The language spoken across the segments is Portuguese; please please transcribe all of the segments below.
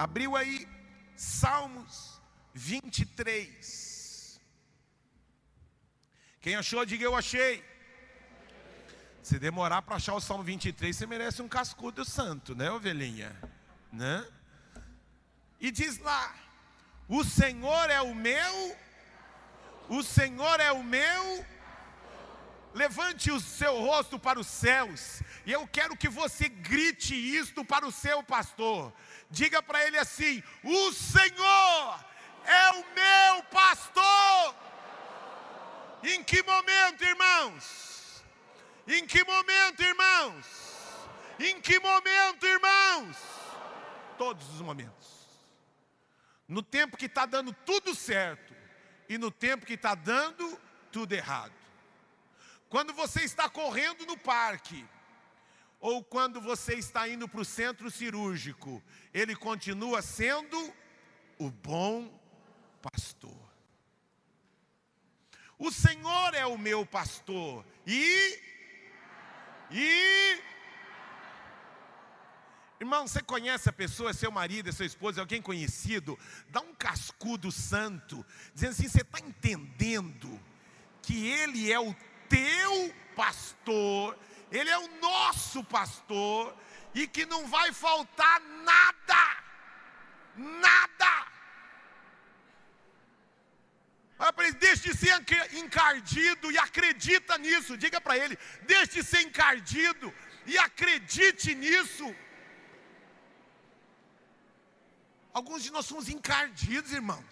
Abriu aí Salmos 23. Quem achou, diga eu achei. Se demorar para achar o Salmo 23, você merece um cascudo santo, né, ovelhinha? Né? E diz lá: O Senhor é o meu, o Senhor é o meu. Levante o seu rosto para os céus, e eu quero que você grite isto para o seu pastor. Diga para ele assim: O Senhor é o meu pastor. Em que momento, irmãos? Em que momento, irmãos? Em que momento, irmãos? Todos os momentos. No tempo que está dando tudo certo e no tempo que está dando tudo errado. Quando você está correndo no parque, ou quando você está indo para o centro cirúrgico, ele continua sendo o bom pastor. O Senhor é o meu pastor e e Irmão, você conhece a pessoa, seu marido, sua esposa, alguém conhecido, dá um cascudo santo, dizendo assim: você está entendendo que ele é o teu pastor, ele é o nosso pastor, e que não vai faltar nada, nada. Ele, deixe de ser encardido e acredita nisso. Diga para ele, deixe de ser encardido e acredite nisso. Alguns de nós somos encardidos, irmãos.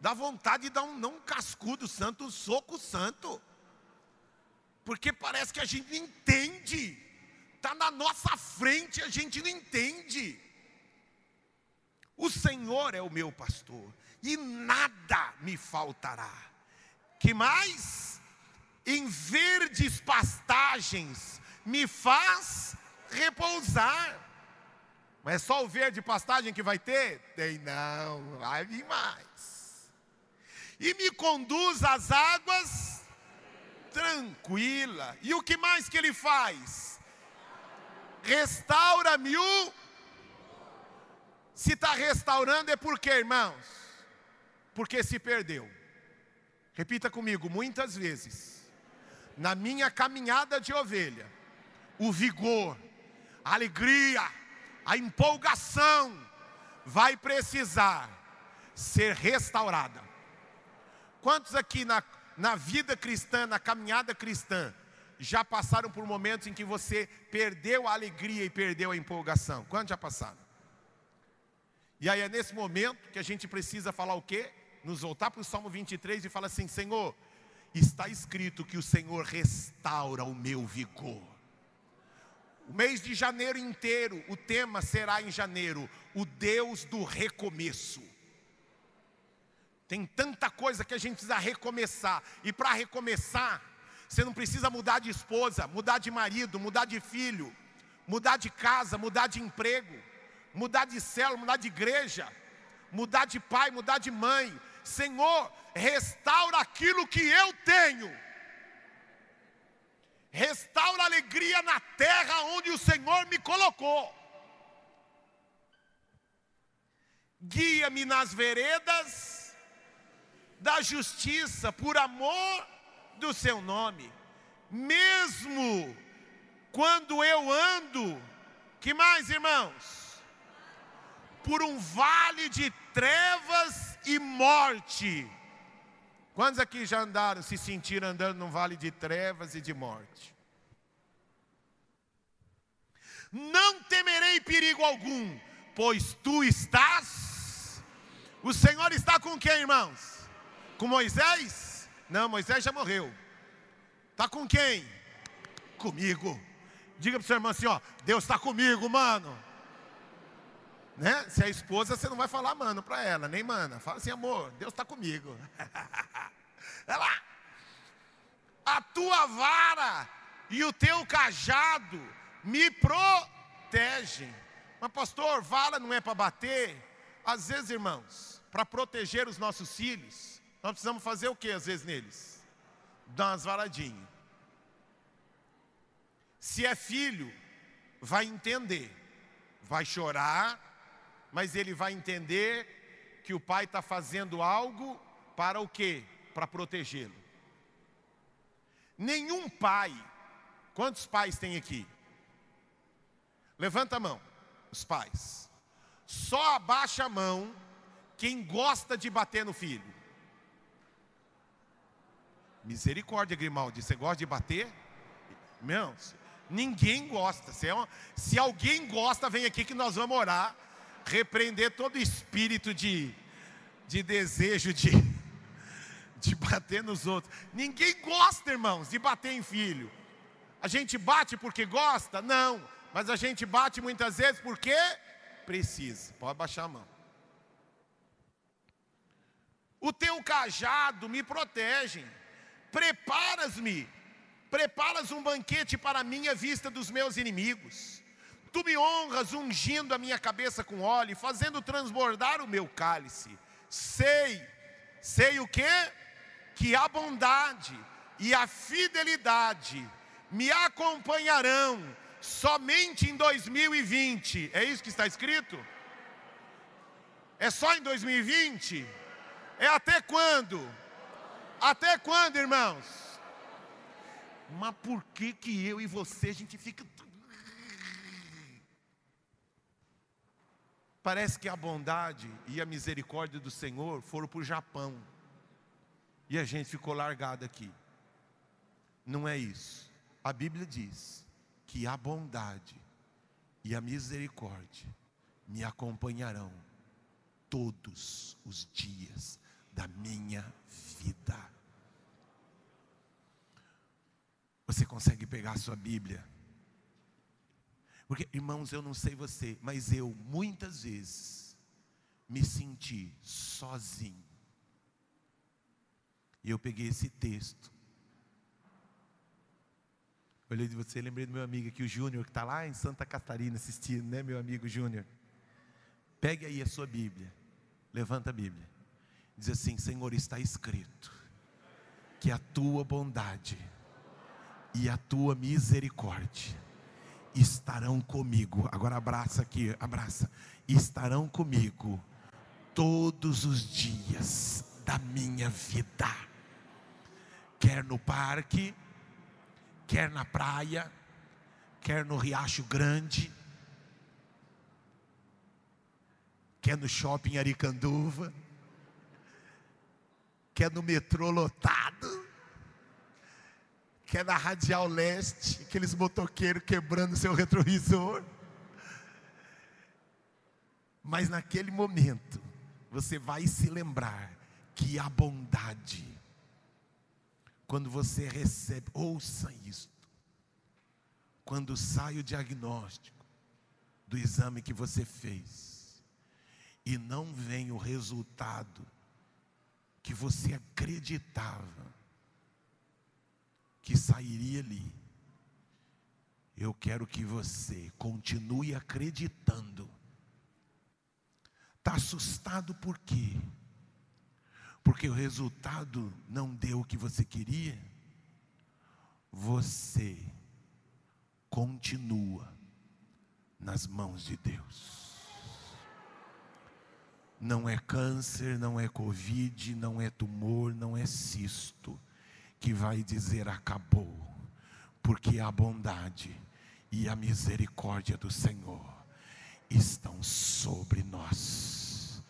Dá vontade de dar um não cascudo santo, um soco santo. Porque parece que a gente não entende. Está na nossa frente, a gente não entende. O Senhor é o meu pastor, e nada me faltará. Que mais? Em verdes pastagens me faz repousar. Mas é só o verde pastagem que vai ter? Tem não, vai vir mais. E me conduz às águas tranquila. E o que mais que ele faz? Restaura-me o. Se está restaurando é porque, irmãos? Porque se perdeu. Repita comigo, muitas vezes, na minha caminhada de ovelha, o vigor, a alegria, a empolgação vai precisar ser restaurada. Quantos aqui na na vida cristã, na caminhada cristã, já passaram por momentos em que você perdeu a alegria e perdeu a empolgação? Quantos já passaram? E aí é nesse momento que a gente precisa falar o quê? Nos voltar para o Salmo 23 e falar assim: Senhor, está escrito que o Senhor restaura o meu vigor. O mês de janeiro inteiro, o tema será em janeiro, o Deus do recomeço. Tem tanta coisa que a gente precisa recomeçar. E para recomeçar, você não precisa mudar de esposa, mudar de marido, mudar de filho, mudar de casa, mudar de emprego, mudar de célula, mudar de igreja, mudar de pai, mudar de mãe. Senhor, restaura aquilo que eu tenho. Restaura a alegria na terra onde o Senhor me colocou. Guia-me nas veredas da justiça, por amor do seu nome. Mesmo quando eu ando, que mais, irmãos? Por um vale de trevas e morte. Quantos aqui já andaram, se sentiram andando num vale de trevas e de morte? Não temerei perigo algum, pois tu estás. O Senhor está com quem, irmãos? Com Moisés? Não, Moisés já morreu. Está com quem? Comigo. Diga para seu irmão assim: ó, Deus está comigo, mano. Né? Se é esposa, você não vai falar mano para ela, nem mana. Fala assim, amor, Deus está comigo. Olha lá. A tua vara e o teu cajado me protegem. Mas, pastor, vara não é para bater? Às vezes, irmãos, para proteger os nossos filhos, nós precisamos fazer o que às vezes neles? Dar umas varadinhas. Se é filho, vai entender, vai chorar, mas ele vai entender que o pai está fazendo algo para o quê? Para protegê-lo. Nenhum pai, quantos pais tem aqui? Levanta a mão, os pais. Só abaixa a mão quem gosta de bater no filho. Misericórdia, Grimaldi, você gosta de bater? Meu, ninguém gosta. Se, é uma, se alguém gosta, vem aqui que nós vamos orar, repreender todo espírito de, de desejo de, de bater nos outros. Ninguém gosta, irmãos, de bater em filho. A gente bate porque gosta? Não. Mas a gente bate muitas vezes porque precisa. Pode baixar a mão. O teu cajado me protege. Preparas-me, preparas um banquete para a minha vista dos meus inimigos. Tu me honras ungindo a minha cabeça com óleo, fazendo transbordar o meu cálice. Sei, sei o que? Que a bondade e a fidelidade me acompanharão somente em 2020. É isso que está escrito? É só em 2020? É até quando? Até quando, irmãos? Mas por que que eu e você a gente fica Parece que a bondade e a misericórdia do Senhor foram para o Japão. E a gente ficou largado aqui. Não é isso. A Bíblia diz que a bondade e a misericórdia me acompanharão todos os dias da minha vida. Você consegue pegar a sua Bíblia? Porque, irmãos, eu não sei você, mas eu muitas vezes me senti sozinho. E eu peguei esse texto Olhei de você, lembrei do meu amigo aqui, o Júnior, que está lá em Santa Catarina assistindo, né, meu amigo Júnior? Pegue aí a sua Bíblia, levanta a Bíblia, diz assim: Senhor, está escrito que a tua bondade e a tua misericórdia estarão comigo. Agora abraça aqui, abraça. Estarão comigo todos os dias da minha vida. Quer no parque, quer na praia, quer no Riacho Grande, quer no shopping Aricanduva, quer no metrô lotado, quer na Radial Leste, aqueles motoqueiros quebrando seu retrovisor. Mas naquele momento, você vai se lembrar que a bondade, quando você recebe, ouça isto. Quando sai o diagnóstico do exame que você fez e não vem o resultado que você acreditava que sairia ali, eu quero que você continue acreditando. Está assustado por quê? porque o resultado não deu o que você queria, você continua nas mãos de Deus. Não é câncer, não é Covid, não é tumor, não é cisto que vai dizer acabou, porque a bondade e a misericórdia do Senhor estão sobre nós,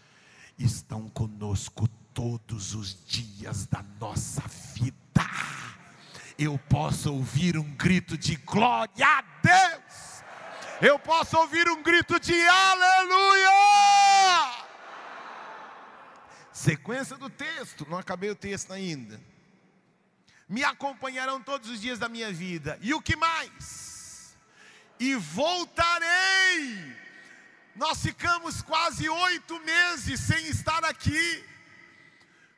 estão conosco todos os dias da nossa vida. Eu posso ouvir um grito de glória a Deus. Eu posso ouvir um grito de aleluia. Sequência do texto, não acabei o texto ainda. Me acompanharão todos os dias da minha vida. E o que mais? E voltarei. Nós ficamos quase oito meses sem estar aqui.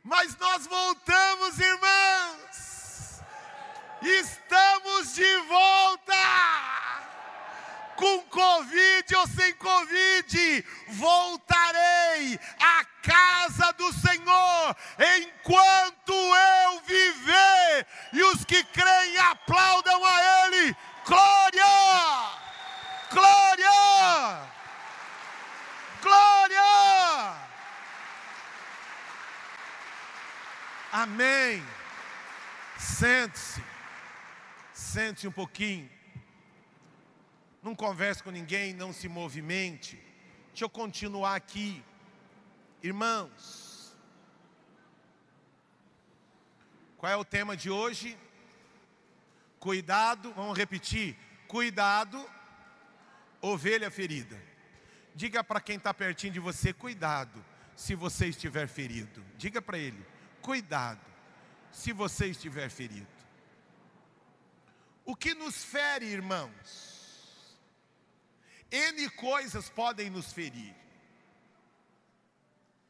Mas nós voltamos, irmãos. Estamos de volta com Covid ou sem Covid, voltarei à casa do Senhor enquanto eu viver. E os que creem aplaudam a Ele. Glória! Glória! Glória! Amém. Sente-se. Sente-se um pouquinho. Não converse com ninguém, não se movimente. Deixa eu continuar aqui. Irmãos, qual é o tema de hoje? Cuidado, vamos repetir. Cuidado, ovelha ferida. Diga para quem está pertinho de você: cuidado, se você estiver ferido. Diga para ele: cuidado, se você estiver ferido. O que nos fere, irmãos? N coisas podem nos ferir.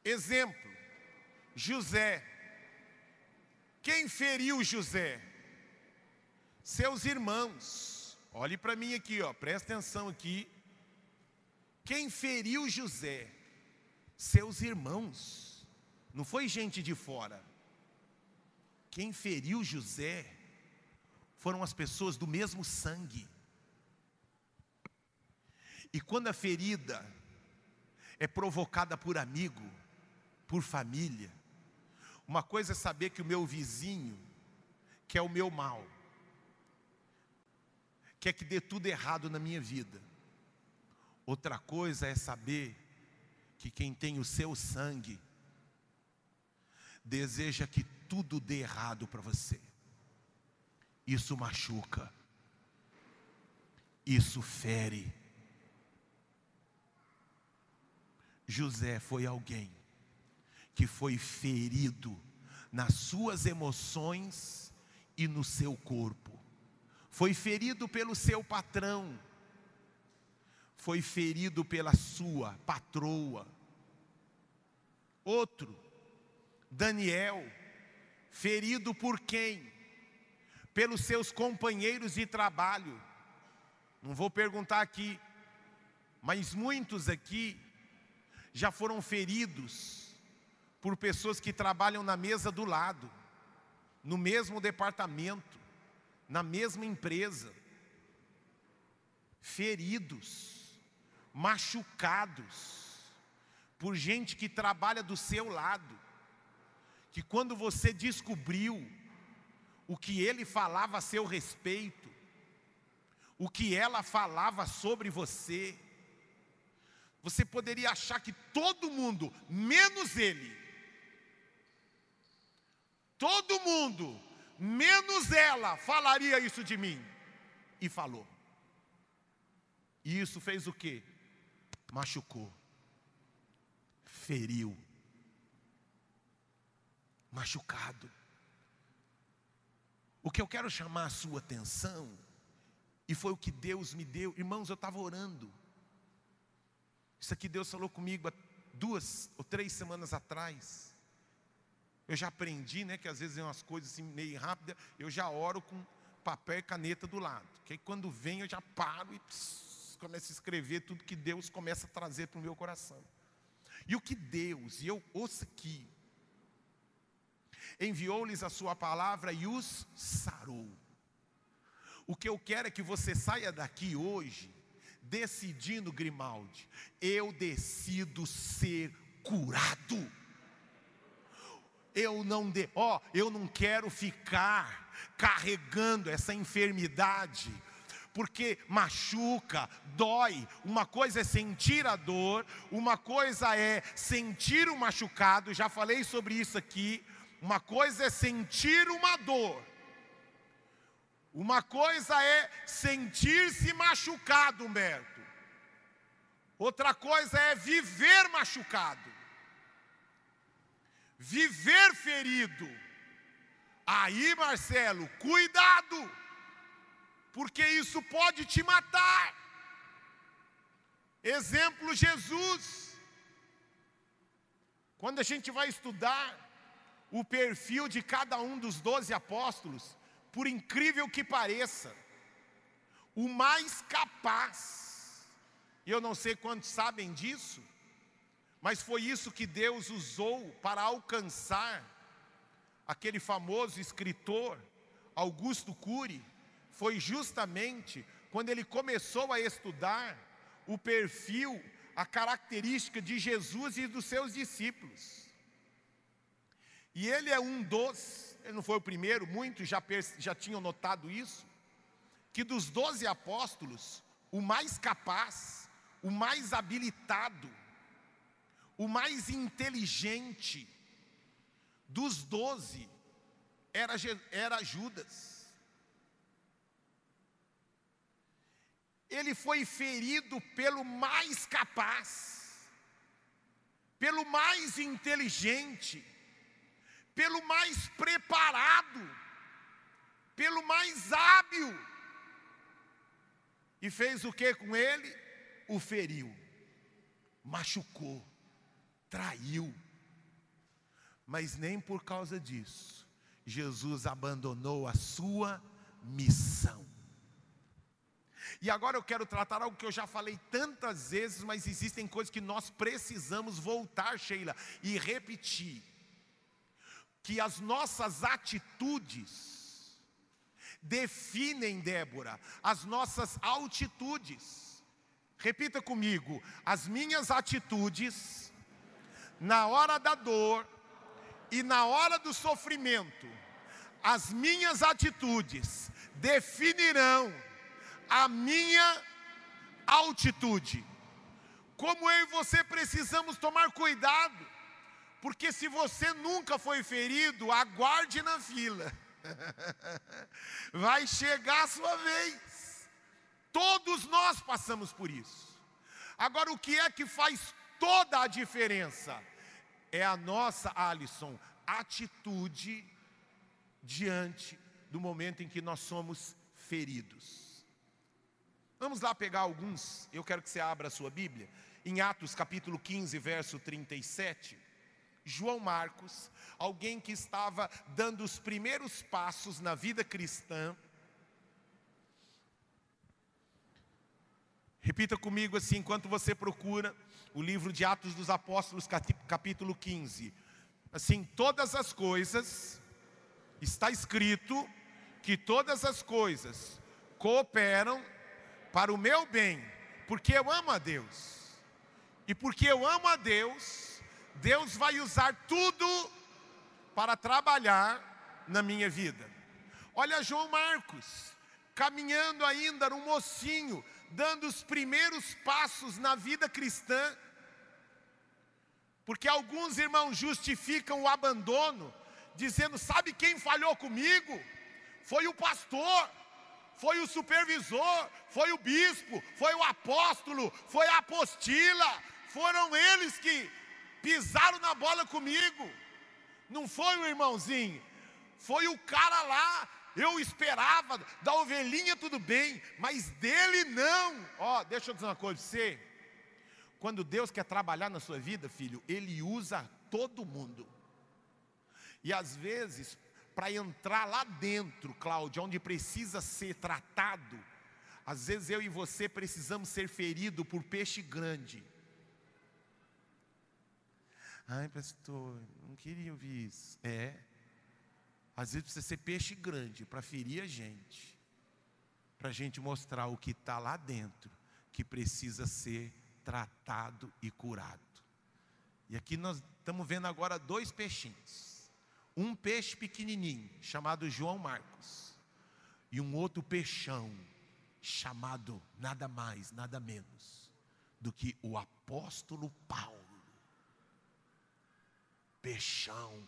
Exemplo, José. Quem feriu José? Seus irmãos. Olhe para mim aqui, ó, presta atenção aqui. Quem feriu José? Seus irmãos. Não foi gente de fora. Quem feriu José foram as pessoas do mesmo sangue. E quando a ferida é provocada por amigo, por família, uma coisa é saber que o meu vizinho quer o meu mal, quer que dê tudo errado na minha vida. Outra coisa é saber que quem tem o seu sangue deseja que tudo dê errado para você. Isso machuca. Isso fere. José foi alguém que foi ferido nas suas emoções e no seu corpo. Foi ferido pelo seu patrão. Foi ferido pela sua patroa. Outro, Daniel, ferido por quem? Pelos seus companheiros de trabalho. Não vou perguntar aqui, mas muitos aqui já foram feridos por pessoas que trabalham na mesa do lado, no mesmo departamento, na mesma empresa. Feridos, machucados, por gente que trabalha do seu lado, que quando você descobriu o que ele falava a seu respeito, o que ela falava sobre você, você poderia achar que todo mundo, menos ele, todo mundo, menos ela, falaria isso de mim. E falou. E isso fez o que? Machucou, feriu, machucado. O que eu quero chamar a sua atenção, e foi o que Deus me deu, irmãos, eu estava orando. Isso aqui Deus falou comigo há duas ou três semanas atrás. Eu já aprendi, né, que às vezes é umas coisas assim meio rápidas, eu já oro com papel e caneta do lado. Que aí quando vem eu já paro e pss, começo a escrever tudo que Deus começa a trazer para o meu coração. E o que Deus, e eu ouço aqui, enviou-lhes a sua palavra e os sarou. O que eu quero é que você saia daqui hoje decidindo, Grimaldi, eu decido ser curado eu não de, ó, eu não quero ficar carregando essa enfermidade, porque machuca, dói. Uma coisa é sentir a dor, uma coisa é sentir o machucado, já falei sobre isso aqui. Uma coisa é sentir uma dor, uma coisa é sentir-se machucado, Humberto. Outra coisa é viver machucado viver ferido. Aí, Marcelo, cuidado, porque isso pode te matar. Exemplo, Jesus. Quando a gente vai estudar o perfil de cada um dos doze apóstolos, por incrível que pareça, o mais capaz, e eu não sei quantos sabem disso, mas foi isso que Deus usou para alcançar aquele famoso escritor, Augusto Cury. Foi justamente quando ele começou a estudar o perfil, a característica de Jesus e dos seus discípulos. E ele é um dos, ele não foi o primeiro, muitos já, já tinham notado isso, que dos doze apóstolos, o mais capaz, o mais habilitado, o mais inteligente dos doze era, era Judas. Ele foi ferido pelo mais capaz, pelo mais inteligente, pelo mais preparado, pelo mais hábil. E fez o que com ele? O feriu, machucou, traiu. Mas nem por causa disso, Jesus abandonou a sua missão. E agora eu quero tratar algo que eu já falei tantas vezes, mas existem coisas que nós precisamos voltar, Sheila, e repetir que as nossas atitudes definem, Débora, as nossas altitudes. Repita comigo: as minhas atitudes, na hora da dor e na hora do sofrimento, as minhas atitudes definirão a minha altitude. Como eu e você precisamos tomar cuidado porque se você nunca foi ferido, aguarde na fila. Vai chegar a sua vez. Todos nós passamos por isso. Agora, o que é que faz toda a diferença? É a nossa, Alisson, atitude diante do momento em que nós somos feridos. Vamos lá pegar alguns, eu quero que você abra a sua Bíblia, em Atos capítulo 15, verso 37. João Marcos, alguém que estava dando os primeiros passos na vida cristã. Repita comigo assim, enquanto você procura o livro de Atos dos Apóstolos, capítulo 15. Assim, todas as coisas, está escrito que todas as coisas cooperam para o meu bem, porque eu amo a Deus. E porque eu amo a Deus, Deus vai usar tudo para trabalhar na minha vida. Olha João Marcos, caminhando ainda, um mocinho, dando os primeiros passos na vida cristã, porque alguns irmãos justificam o abandono, dizendo: sabe quem falhou comigo? Foi o pastor, foi o supervisor, foi o bispo, foi o apóstolo, foi a apostila, foram eles que pisaram na bola comigo. Não foi o irmãozinho, foi o cara lá. Eu esperava, da ovelhinha tudo bem, mas dele não. Ó, oh, deixa eu dizer uma coisa para você. Quando Deus quer trabalhar na sua vida, filho, Ele usa todo mundo. E às vezes, para entrar lá dentro, Cláudio, onde precisa ser tratado, às vezes eu e você precisamos ser feridos por peixe grande. Ai, pastor, não queria ouvir isso. É. Às vezes precisa ser peixe grande para ferir a gente. Para a gente mostrar o que está lá dentro, que precisa ser tratado e curado. E aqui nós estamos vendo agora dois peixinhos. Um peixe pequenininho, chamado João Marcos. E um outro peixão, chamado nada mais, nada menos do que o apóstolo Paulo peixão.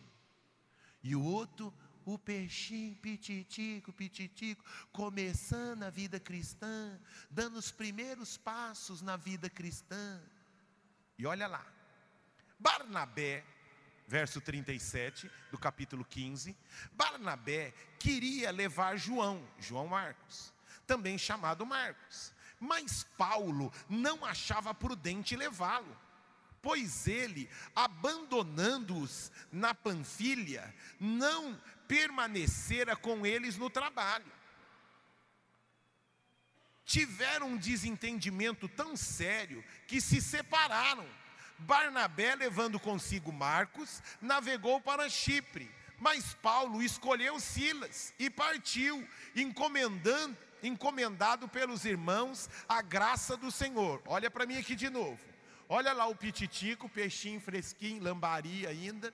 E o outro, o peixinho pititico, pititico, começando a vida cristã, dando os primeiros passos na vida cristã. E olha lá, Barnabé, verso 37 do capítulo 15, Barnabé queria levar João, João Marcos, também chamado Marcos, mas Paulo não achava prudente levá-lo pois ele, abandonando-os na Panfilha, não permanecera com eles no trabalho. Tiveram um desentendimento tão sério que se separaram. Barnabé, levando consigo Marcos, navegou para Chipre, mas Paulo escolheu Silas e partiu, encomendando, encomendado pelos irmãos a graça do Senhor. Olha para mim aqui de novo. Olha lá o pititico, peixinho fresquinho, lambari ainda.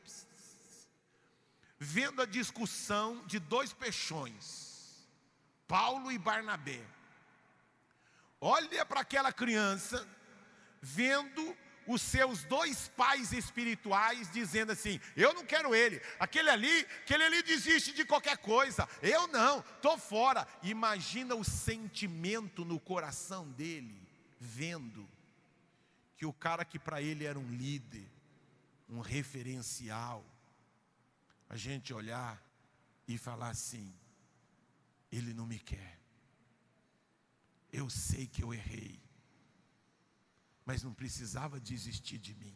vendo a discussão de dois peixões, Paulo e Barnabé. Olha para aquela criança, vendo os seus dois pais espirituais dizendo assim: Eu não quero ele, aquele ali, aquele ali desiste de qualquer coisa, eu não, estou fora. Imagina o sentimento no coração dele, vendo que o cara que para ele era um líder, um referencial, a gente olhar e falar assim: Ele não me quer. Eu sei que eu errei, mas não precisava desistir de mim.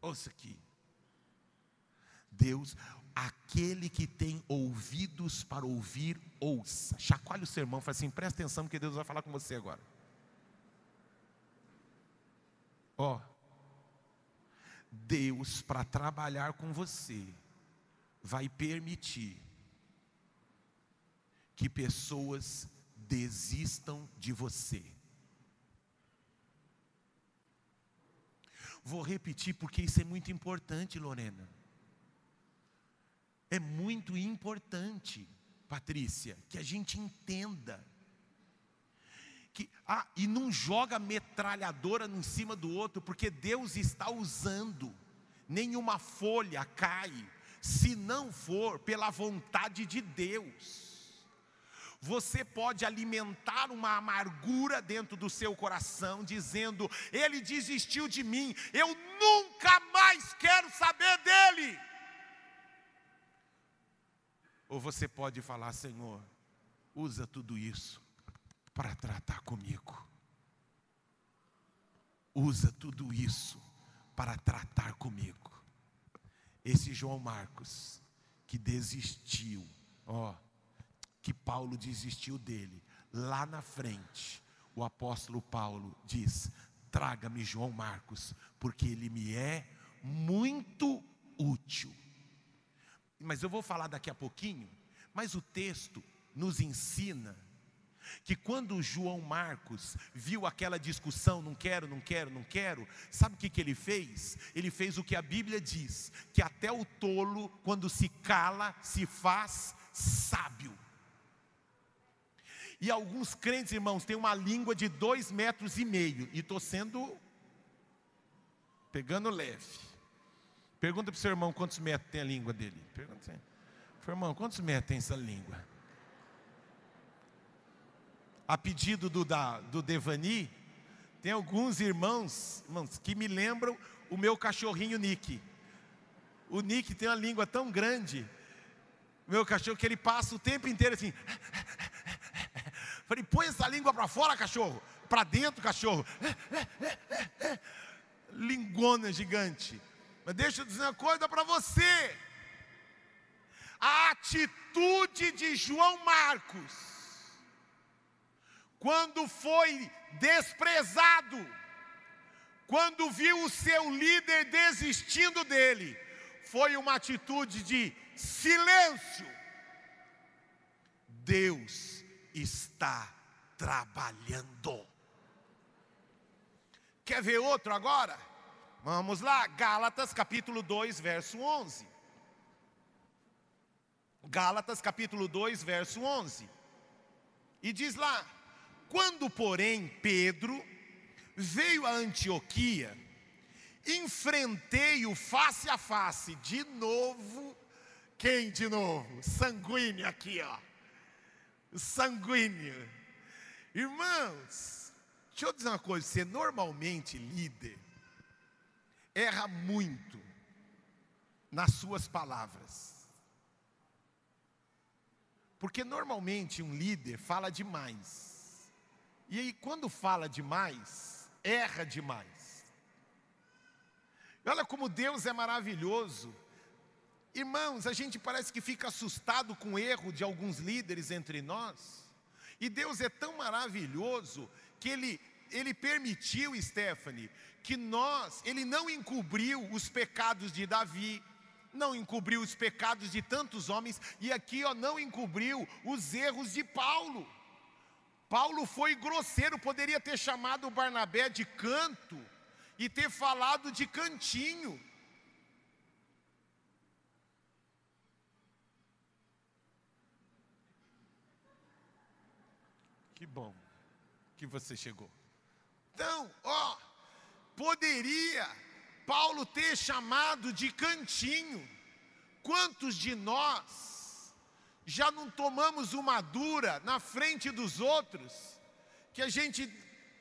Ouça aqui. Deus, aquele que tem ouvidos para ouvir, ouça. Chacoalhe o sermão, fala assim: presta atenção, porque Deus vai falar com você agora. Ó, Deus, para trabalhar com você, vai permitir que pessoas desistam de você. Vou repetir porque isso é muito importante, Lorena. É muito importante, Patrícia, que a gente entenda que ah, e não joga metralhadora em cima do outro, porque Deus está usando. Nenhuma folha cai, se não for pela vontade de Deus. Você pode alimentar uma amargura dentro do seu coração, dizendo: Ele desistiu de mim, eu nunca mais quero saber dele. Ou você pode falar: Senhor, usa tudo isso para tratar comigo. Usa tudo isso para tratar comigo. Esse João Marcos, que desistiu, ó, que Paulo desistiu dele, lá na frente, o apóstolo Paulo diz: traga-me João Marcos, porque ele me é muito útil. Mas eu vou falar daqui a pouquinho, mas o texto nos ensina que quando João Marcos viu aquela discussão, não quero, não quero, não quero, sabe o que, que ele fez? Ele fez o que a Bíblia diz: que até o tolo, quando se cala, se faz sábio. E alguns crentes, irmãos, têm uma língua de dois metros e meio, e estou sendo pegando leve. Pergunta para o seu irmão quantos metros tem a língua dele. Pergunta assim, irmão, quantos metros tem essa língua? A pedido do, da, do Devani, tem alguns irmãos, irmãos que me lembram o meu cachorrinho Nick. O Nick tem uma língua tão grande, meu cachorro, que ele passa o tempo inteiro assim. Falei, põe essa língua para fora, cachorro. Para dentro, cachorro. Lingona gigante. Mas deixa eu dizer uma coisa para você. A atitude de João Marcos quando foi desprezado, quando viu o seu líder desistindo dele, foi uma atitude de silêncio. Deus está trabalhando. Quer ver outro agora? Vamos lá, Gálatas capítulo 2, verso 11. Gálatas capítulo 2, verso 11. E diz lá: quando, porém, Pedro veio a Antioquia, enfrentei-o face a face, de novo, quem de novo? Sanguíneo aqui, ó. Sanguíneo. Irmãos, deixa eu dizer uma coisa: você normalmente líder, erra muito nas suas palavras. Porque normalmente um líder fala demais. E aí, quando fala demais, erra demais. olha como Deus é maravilhoso. Irmãos, a gente parece que fica assustado com o erro de alguns líderes entre nós. E Deus é tão maravilhoso que Ele, Ele permitiu, Stephanie, que nós, Ele não encobriu os pecados de Davi, não encobriu os pecados de tantos homens, e aqui ó, não encobriu os erros de Paulo. Paulo foi grosseiro, poderia ter chamado Barnabé de canto e ter falado de cantinho. Que bom que você chegou. Então, ó, poderia Paulo ter chamado de cantinho. Quantos de nós já não tomamos uma dura na frente dos outros, que a gente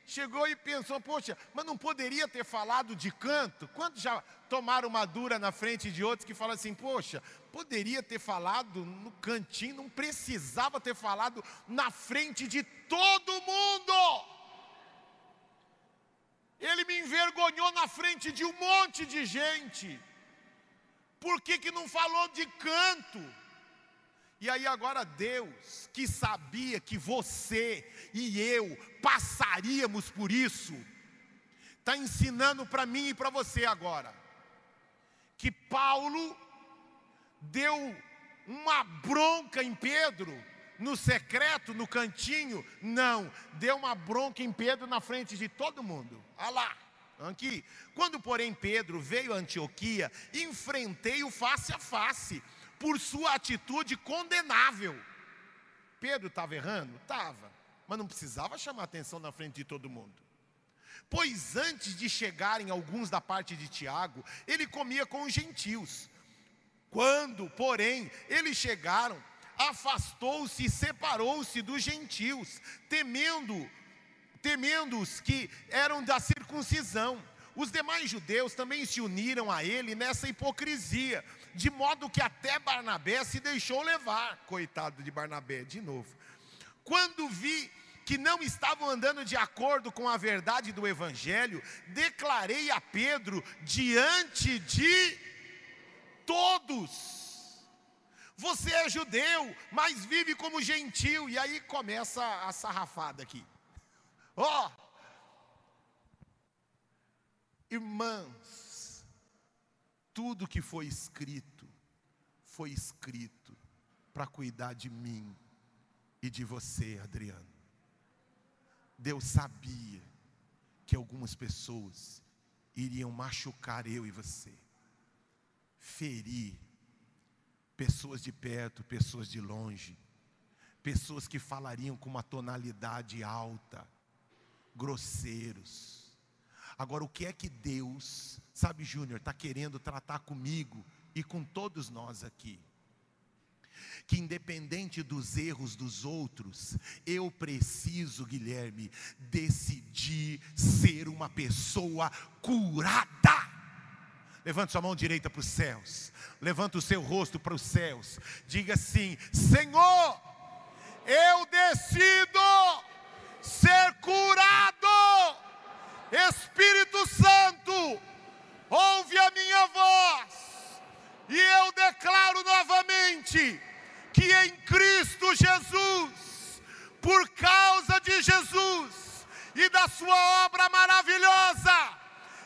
chegou e pensou, poxa, mas não poderia ter falado de canto? Quantos já tomaram uma dura na frente de outros que falam assim, poxa, poderia ter falado no cantinho, não precisava ter falado na frente de todo mundo. Ele me envergonhou na frente de um monte de gente. Por que, que não falou de canto? E aí agora Deus, que sabia que você e eu passaríamos por isso, está ensinando para mim e para você agora, que Paulo deu uma bronca em Pedro, no secreto, no cantinho, não, deu uma bronca em Pedro na frente de todo mundo. Olha lá, aqui. Quando, porém, Pedro veio a Antioquia, enfrentei-o face a face, por sua atitude condenável. Pedro estava errando? Estava, mas não precisava chamar atenção na frente de todo mundo. Pois antes de chegarem alguns da parte de Tiago, ele comia com os gentios. Quando, porém, eles chegaram, afastou-se e separou-se dos gentios, temendo, temendo os que eram da circuncisão. Os demais judeus também se uniram a ele nessa hipocrisia, de modo que até Barnabé se deixou levar. Coitado de Barnabé, de novo. Quando vi que não estavam andando de acordo com a verdade do evangelho, declarei a Pedro diante de todos você é judeu, mas vive como gentil. E aí começa a sarrafada aqui. Ó, oh, irmãs, tudo que foi escrito, foi escrito para cuidar de mim e de você, Adriano. Deus sabia que algumas pessoas iriam machucar eu e você, ferir pessoas de perto, pessoas de longe, pessoas que falariam com uma tonalidade alta, grosseiros. Agora, o que é que Deus, sabe, Júnior, está querendo tratar comigo e com todos nós aqui? que independente dos erros dos outros, eu preciso, Guilherme, decidir ser uma pessoa curada. Levante sua mão direita para os céus. Levanta o seu rosto para os céus. Diga assim: Senhor, eu decido ser curado. Espírito Santo, ouve a minha voz. E eu declaro novamente que em Cristo Jesus, por causa de Jesus e da sua obra maravilhosa,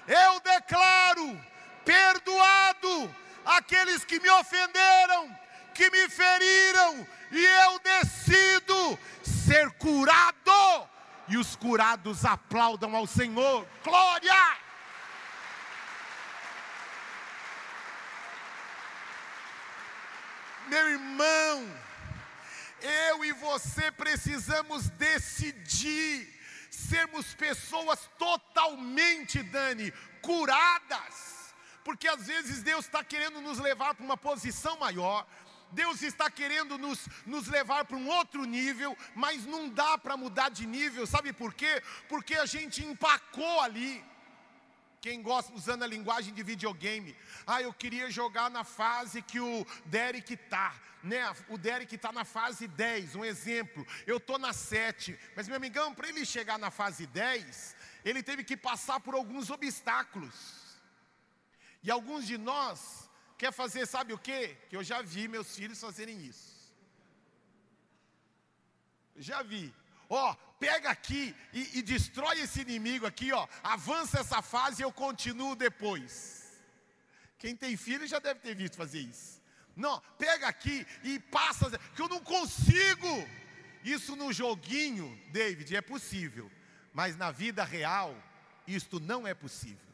eu declaro perdoado aqueles que me ofenderam, que me feriram, e eu decido ser curado. E os curados aplaudam ao Senhor. Glória! Meu irmão, eu e você precisamos decidir sermos pessoas totalmente, Dani, curadas porque às vezes Deus está querendo nos levar para uma posição maior, Deus está querendo nos, nos levar para um outro nível, mas não dá para mudar de nível, sabe por quê? Porque a gente empacou ali. Quem gosta usando a linguagem de videogame, ah, eu queria jogar na fase que o Derek está, né? O Derek está na fase 10, um exemplo. Eu estou na 7, mas meu amigão, para ele chegar na fase 10, ele teve que passar por alguns obstáculos. E alguns de nós quer fazer, sabe o que? Que eu já vi meus filhos fazerem isso. Já vi. Ó, pega aqui e, e destrói esse inimigo aqui, ó. Avança essa fase e eu continuo depois. Quem tem filho já deve ter visto fazer isso. Não, pega aqui e passa, que eu não consigo. Isso no joguinho, David, é possível. Mas na vida real, isto não é possível.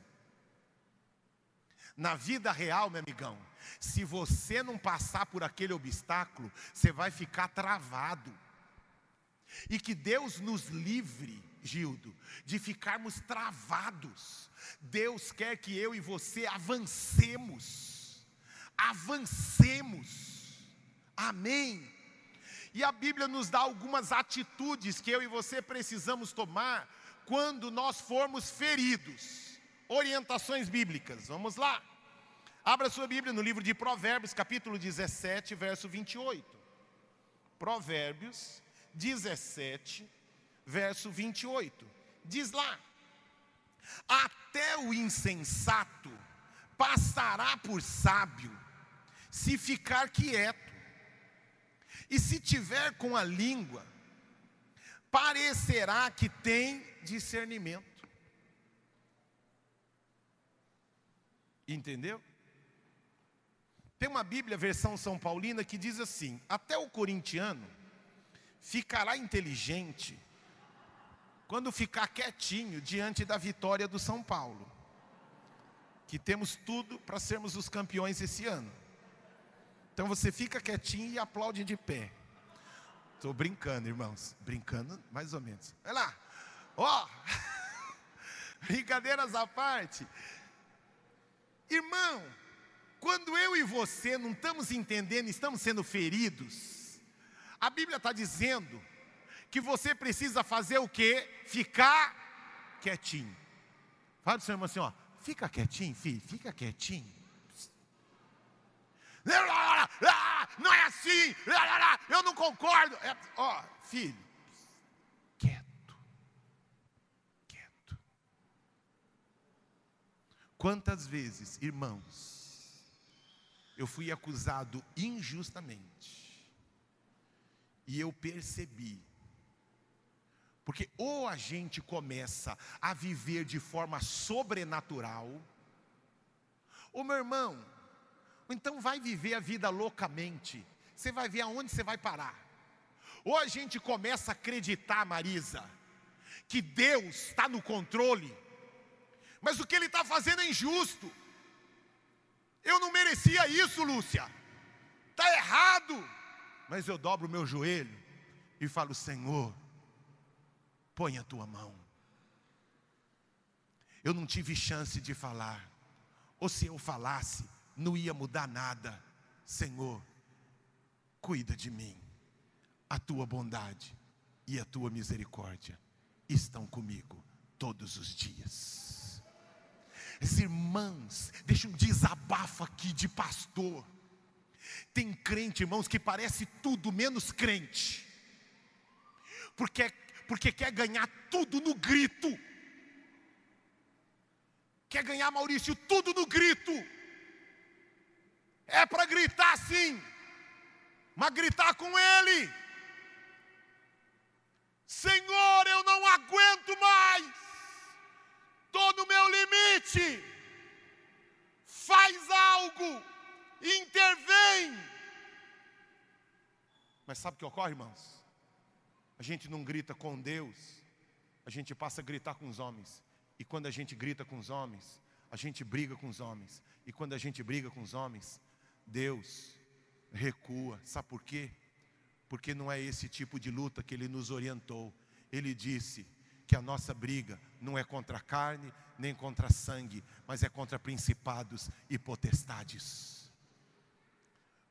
Na vida real, meu amigão, se você não passar por aquele obstáculo, você vai ficar travado. E que Deus nos livre, Gildo, de ficarmos travados. Deus quer que eu e você avancemos. Avancemos. Amém. E a Bíblia nos dá algumas atitudes que eu e você precisamos tomar quando nós formos feridos. Orientações bíblicas. Vamos lá. Abra sua Bíblia no livro de Provérbios, capítulo 17, verso 28. Provérbios 17, verso 28. Diz lá: Até o insensato passará por sábio, se ficar quieto, e se tiver com a língua, parecerá que tem discernimento. Entendeu? Tem uma Bíblia, versão São Paulina, que diz assim: Até o corintiano ficará inteligente quando ficar quietinho diante da vitória do São Paulo, que temos tudo para sermos os campeões esse ano. Então você fica quietinho e aplaude de pé. Estou brincando, irmãos. Brincando, mais ou menos. Vai lá. Ó, oh. brincadeiras à parte. Irmão, quando eu e você não estamos entendendo, estamos sendo feridos, a Bíblia está dizendo que você precisa fazer o que? Ficar quietinho. Fala para o seu irmão assim, ó, fica quietinho, filho, fica quietinho. Não é assim, eu não concordo. É, ó, filho, quieto, quieto. Quantas vezes, irmãos, eu fui acusado injustamente e eu percebi porque ou a gente começa a viver de forma sobrenatural, ou meu irmão, então vai viver a vida loucamente. Você vai ver aonde você vai parar. Ou a gente começa a acreditar, Marisa, que Deus está no controle, mas o que Ele está fazendo é injusto. Eu não merecia isso, Lúcia. Está errado. Mas eu dobro o meu joelho e falo, Senhor, põe a tua mão. Eu não tive chance de falar, ou se eu falasse, não ia mudar nada. Senhor, cuida de mim. A tua bondade e a tua misericórdia estão comigo todos os dias. As irmãs, deixa um desabafo aqui de pastor. Tem crente, irmãos, que parece tudo menos crente, porque, porque quer ganhar tudo no grito. Quer ganhar, Maurício, tudo no grito. É para gritar sim, mas gritar com Ele. Senhor, eu não aguento mais, estou no meu limite. Faz algo, intervém. Mas sabe o que ocorre, irmãos? A gente não grita com Deus, a gente passa a gritar com os homens. E quando a gente grita com os homens, a gente briga com os homens. E quando a gente briga com os homens, Deus recua. Sabe por quê? Porque não é esse tipo de luta que ele nos orientou. Ele disse que a nossa briga não é contra a carne, nem contra sangue, mas é contra principados e potestades.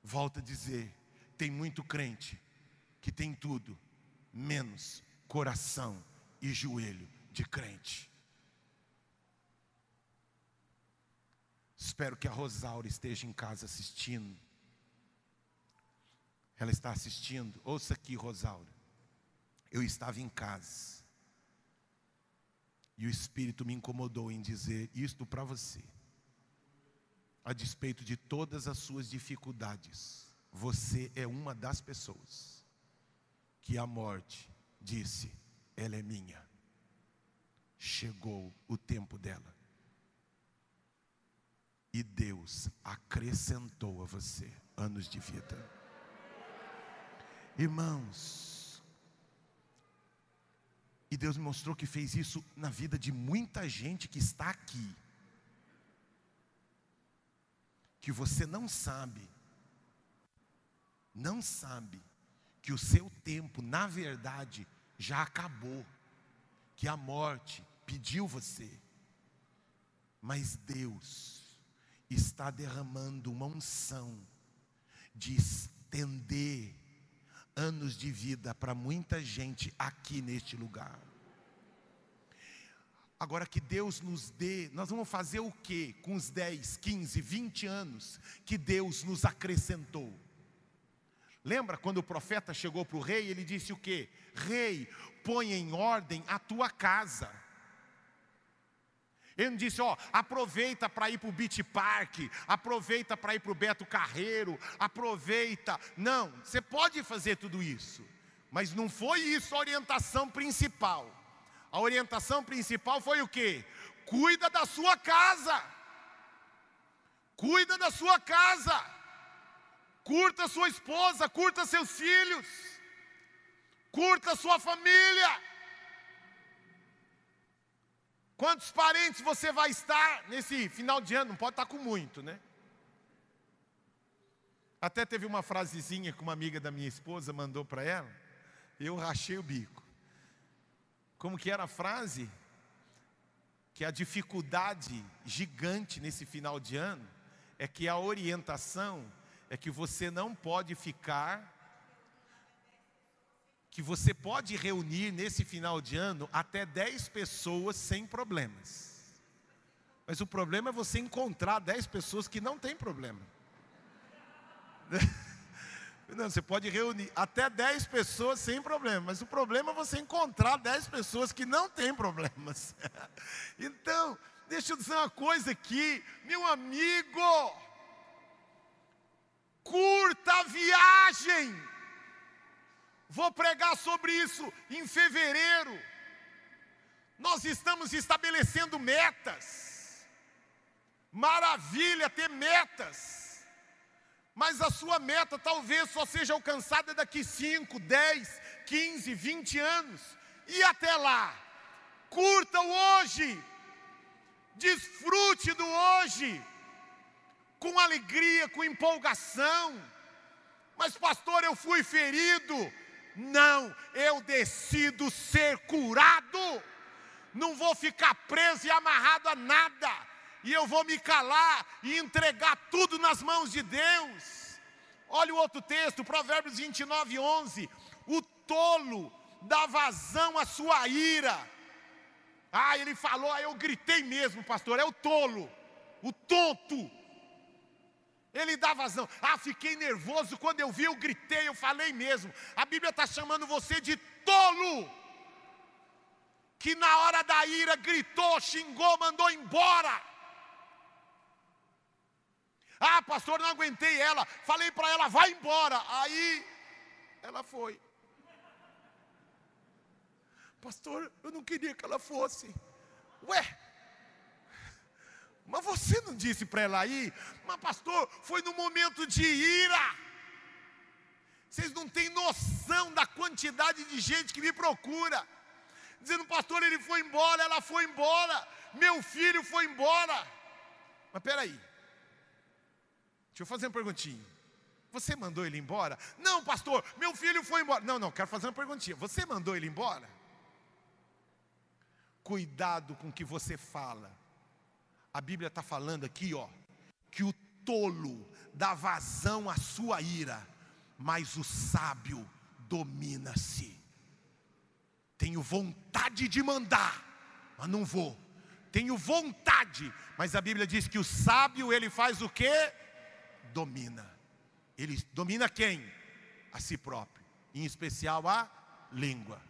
Volto a dizer, tem muito crente que tem tudo, menos coração e joelho de crente. Espero que a Rosaura esteja em casa assistindo. Ela está assistindo. Ouça aqui, Rosaura. Eu estava em casa. E o Espírito me incomodou em dizer isto para você. A despeito de todas as suas dificuldades, você é uma das pessoas que a morte disse: ela é minha. Chegou o tempo dela e Deus acrescentou a você anos de vida. Irmãos, e Deus mostrou que fez isso na vida de muita gente que está aqui, que você não sabe, não sabe que o seu tempo, na verdade, já acabou, que a morte pediu você, mas Deus está derramando uma unção de estender anos de vida para muita gente aqui neste lugar. Agora que Deus nos dê, nós vamos fazer o que com os 10, 15, 20 anos que Deus nos acrescentou? Lembra quando o profeta chegou para o rei, ele disse o que? Rei, põe em ordem a tua casa. Ele não disse, ó, aproveita para ir para o Beach Park, aproveita para ir para o Beto Carreiro, aproveita. Não, você pode fazer tudo isso, mas não foi isso a orientação principal. A orientação principal foi o que? Cuida da sua casa. Cuida da sua casa. Curta sua esposa, curta seus filhos. Curta sua família. Quantos parentes você vai estar nesse final de ano? Não pode estar com muito, né? Até teve uma frasezinha que uma amiga da minha esposa mandou para ela. Eu rachei o bico. Como que era a frase? Que a dificuldade gigante nesse final de ano é que a orientação é que você não pode ficar que você pode reunir nesse final de ano até 10 pessoas sem problemas. Mas o problema é você encontrar 10 pessoas que não têm problema. Não, você pode reunir até 10 pessoas sem problema, mas o problema é você encontrar 10 pessoas que não têm problemas. Então, deixa eu dizer uma coisa aqui, meu amigo, curta a viagem. Vou pregar sobre isso em fevereiro. Nós estamos estabelecendo metas. Maravilha ter metas. Mas a sua meta talvez só seja alcançada daqui 5, 10, 15, 20 anos. E até lá, curta o hoje. Desfrute do hoje. Com alegria, com empolgação. Mas pastor, eu fui ferido não, eu decido ser curado. Não vou ficar preso e amarrado a nada. E eu vou me calar e entregar tudo nas mãos de Deus. Olha o outro texto, Provérbios 29, 11. O tolo dá vazão à sua ira. Ah, ele falou, aí eu gritei mesmo, pastor, é o tolo, o tonto ele dá vazão. Ah, fiquei nervoso quando eu vi, eu gritei, eu falei mesmo. A Bíblia está chamando você de tolo. Que na hora da ira gritou, xingou, mandou embora. Ah, pastor, não aguentei ela. Falei para ela, vai embora. Aí ela foi. Pastor, eu não queria que ela fosse. Ué, mas você não disse para ela ir? Mas pastor, foi no momento de ira. Vocês não têm noção da quantidade de gente que me procura. Dizendo, pastor, ele foi embora, ela foi embora, meu filho foi embora. Mas peraí, deixa eu fazer uma perguntinha. Você mandou ele embora? Não, pastor, meu filho foi embora. Não, não, quero fazer uma perguntinha. Você mandou ele embora? Cuidado com o que você fala a Bíblia está falando aqui, ó, que o tolo dá vazão à sua ira, mas o sábio domina-se. Tenho vontade de mandar, mas não vou. Tenho vontade, mas a Bíblia diz que o sábio ele faz o que? Domina. Ele domina quem? A si próprio, em especial a língua.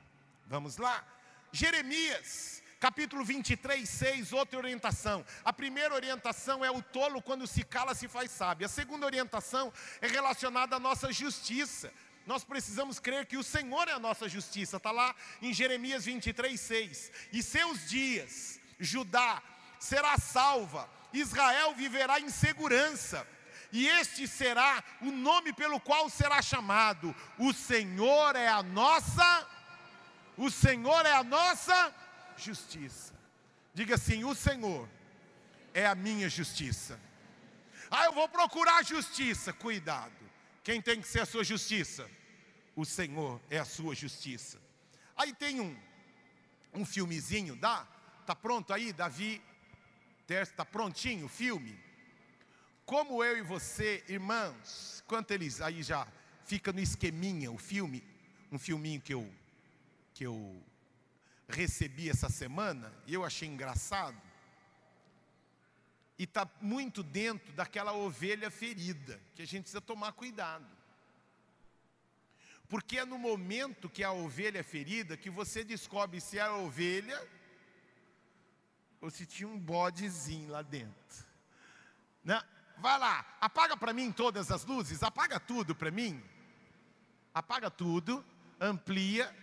Vamos lá? Jeremias Capítulo 23, 6, outra orientação. A primeira orientação é o tolo quando se cala se faz sábio. A segunda orientação é relacionada à nossa justiça. Nós precisamos crer que o Senhor é a nossa justiça. Está lá em Jeremias 23, 6. E seus dias, Judá será salva, Israel viverá em segurança. E este será o nome pelo qual será chamado: O Senhor é a nossa, o Senhor é a nossa justiça. Diga assim: o Senhor é a minha justiça. Ah, eu vou procurar justiça. Cuidado. Quem tem que ser a sua justiça? O Senhor é a sua justiça. Aí tem um, um filmezinho, dá? Tá pronto aí, Davi? Está prontinho o filme? Como eu e você, irmãos, quanto eles aí já fica no esqueminha o filme, um filminho que eu que eu recebi essa semana e eu achei engraçado. E está muito dentro daquela ovelha ferida, que a gente precisa tomar cuidado. Porque é no momento que a ovelha é ferida que você descobre se é a ovelha ou se tinha um bodezinho lá dentro. Né? Vai lá, apaga para mim todas as luzes, apaga tudo para mim. Apaga tudo, amplia,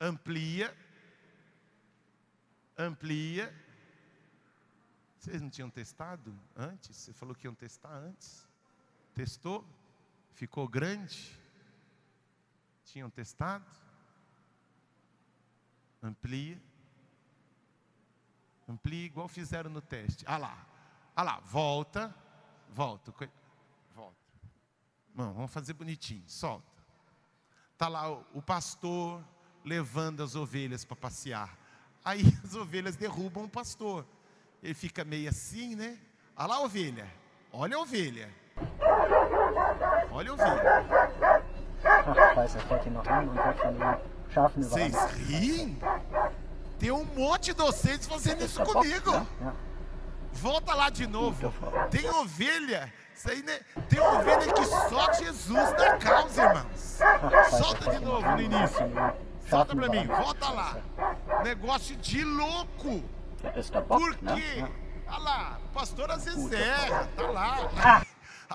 amplia, amplia. Vocês não tinham testado antes? Você falou que iam testar antes. Testou? Ficou grande? Tinham testado? Amplia. Amplia igual fizeram no teste. Ah lá. Ah lá, volta. Volta. Volta. Não, vamos fazer bonitinho. Solta. Está lá o, pastor levando as ovelhas para passear. Aí as ovelhas derrubam o pastor. Ele fica meio assim, né? Olha lá a ovelha. Olha a ovelha. Olha a ovelha. Vocês riem? Tem um monte de vocês fazendo isso comigo. Volta lá de novo. Tem ovelha. Isso aí, né? Tem ovelha que só Jesus dá causa, irmãos. Solta de novo no início. Solta pra mim, volta lá. Negócio de louco. Por quê? Olha lá, o pastor às vezes erra, tá lá.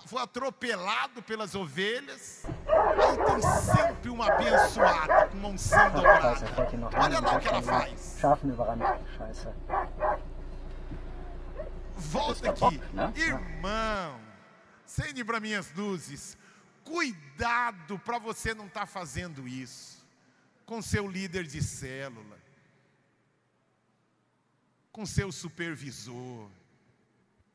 Foi atropelado pelas ovelhas. Aí tem sempre uma abençoada com uma unção dobrada. Olha lá o que ela faz. Volta aqui. Irmão, acende para minhas luzes. Cuidado para você não estar tá fazendo isso com seu líder de célula, com seu supervisor.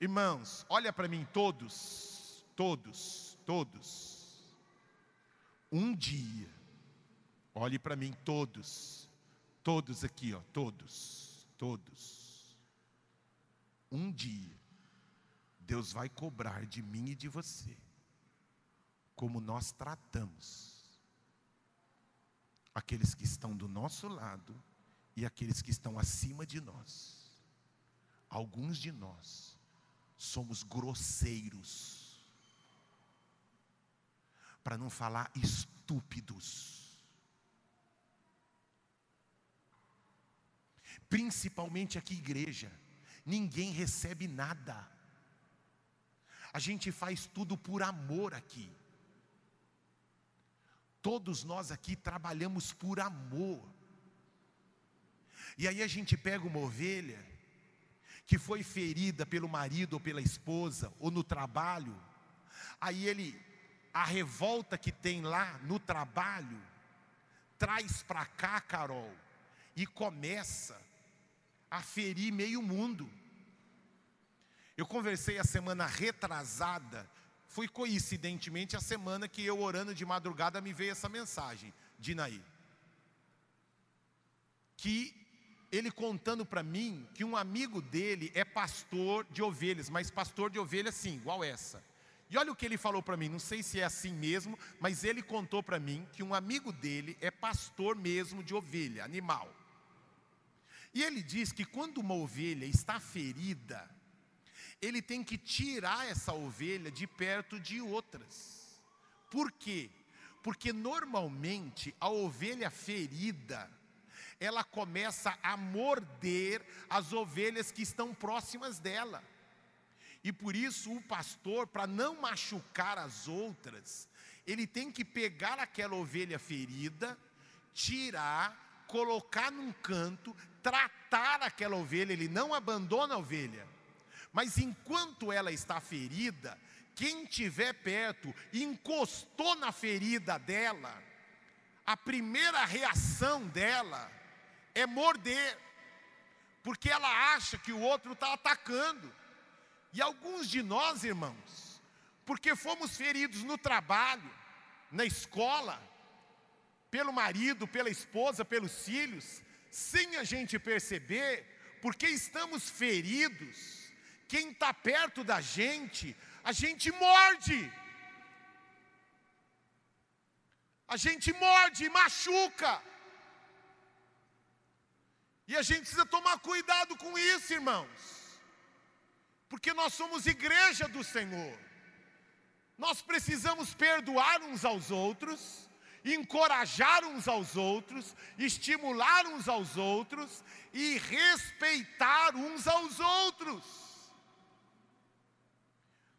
Irmãos, olha para mim todos, todos, todos. Um dia, olhe para mim todos, todos aqui, ó, todos, todos um dia, Deus vai cobrar de mim e de você, como nós tratamos aqueles que estão do nosso lado e aqueles que estão acima de nós. Alguns de nós somos grosseiros, para não falar estúpidos. Principalmente aqui, igreja ninguém recebe nada. A gente faz tudo por amor aqui. Todos nós aqui trabalhamos por amor. E aí a gente pega uma ovelha que foi ferida pelo marido ou pela esposa ou no trabalho. Aí ele a revolta que tem lá no trabalho traz para cá, Carol, e começa a ferir meio mundo. Eu conversei a semana retrasada, foi coincidentemente a semana que eu orando de madrugada me veio essa mensagem de Naí. Que ele contando para mim que um amigo dele é pastor de ovelhas, mas pastor de ovelhas sim, igual essa. E olha o que ele falou para mim, não sei se é assim mesmo, mas ele contou para mim que um amigo dele é pastor mesmo de ovelha, animal. E ele diz que quando uma ovelha está ferida, ele tem que tirar essa ovelha de perto de outras. Por quê? Porque normalmente a ovelha ferida, ela começa a morder as ovelhas que estão próximas dela. E por isso o pastor, para não machucar as outras, ele tem que pegar aquela ovelha ferida, tirar, colocar num canto, tratar aquela ovelha, ele não abandona a ovelha. Mas enquanto ela está ferida, quem tiver perto encostou na ferida dela, a primeira reação dela é morder, porque ela acha que o outro está atacando. E alguns de nós, irmãos, porque fomos feridos no trabalho, na escola, pelo marido, pela esposa, pelos filhos, sem a gente perceber, porque estamos feridos. Quem está perto da gente, a gente morde. A gente morde, machuca. E a gente precisa tomar cuidado com isso, irmãos. Porque nós somos igreja do Senhor. Nós precisamos perdoar uns aos outros, encorajar uns aos outros, estimular uns aos outros e respeitar uns aos outros.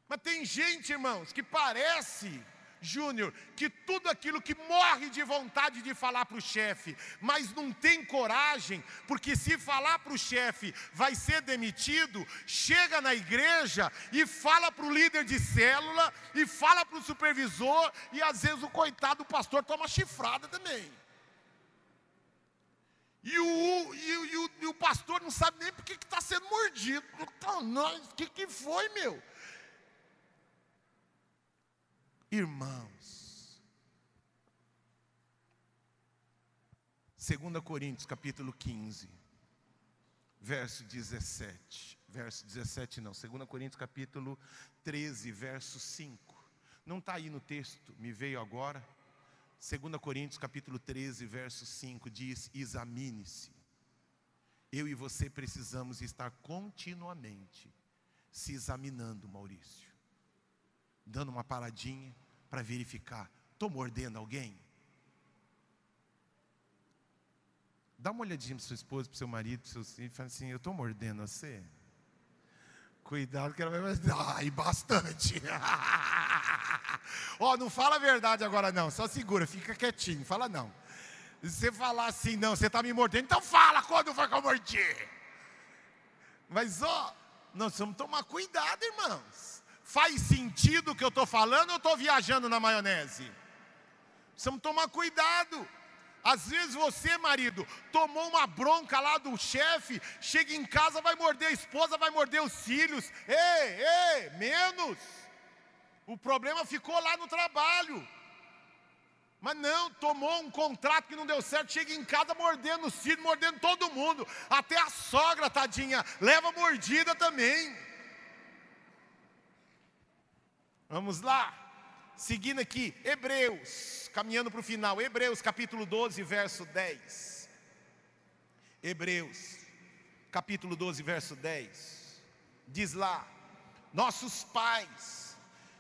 Mas tem gente, irmãos, que parece Júnior, que tudo aquilo que morre de vontade de falar para o chefe, mas não tem coragem, porque se falar para o chefe vai ser demitido, chega na igreja e fala para o líder de célula, e fala para o supervisor, e às vezes o coitado do pastor toma chifrada também. E o, e, o, e o pastor não sabe nem porque está sendo mordido. O que, que foi, meu? Irmãos, 2 Coríntios capítulo 15, verso 17, verso 17 não, 2 Coríntios capítulo 13, verso 5, não está aí no texto, me veio agora, 2 Coríntios capítulo 13, verso 5, diz, examine-se, eu e você precisamos estar continuamente se examinando, Maurício dando uma paradinha para verificar: estou mordendo alguém? Dá uma olhadinha para sua esposa, para seu marido, para seus filhos, e fala assim: Eu estou mordendo você? Cuidado que ela vai ai, bastante. Ó, oh, não fala a verdade agora não, só segura, fica quietinho, fala não. Se você falar assim, não, você está me mordendo, então fala quando foi que eu mordi. Mas ó, nós precisamos tomar cuidado, irmãos. Faz sentido o que eu estou falando ou estou viajando na maionese? Precisamos tomar cuidado. Às vezes você, marido, tomou uma bronca lá do chefe, chega em casa, vai morder a esposa, vai morder os filhos. Ei, ei, menos. O problema ficou lá no trabalho. Mas não, tomou um contrato que não deu certo, chega em casa mordendo os filhos, mordendo todo mundo. Até a sogra, tadinha, leva mordida também. Vamos lá. Seguindo aqui, Hebreus, caminhando para o final, Hebreus capítulo 12, verso 10. Hebreus, capítulo 12, verso 10. Diz lá: Nossos pais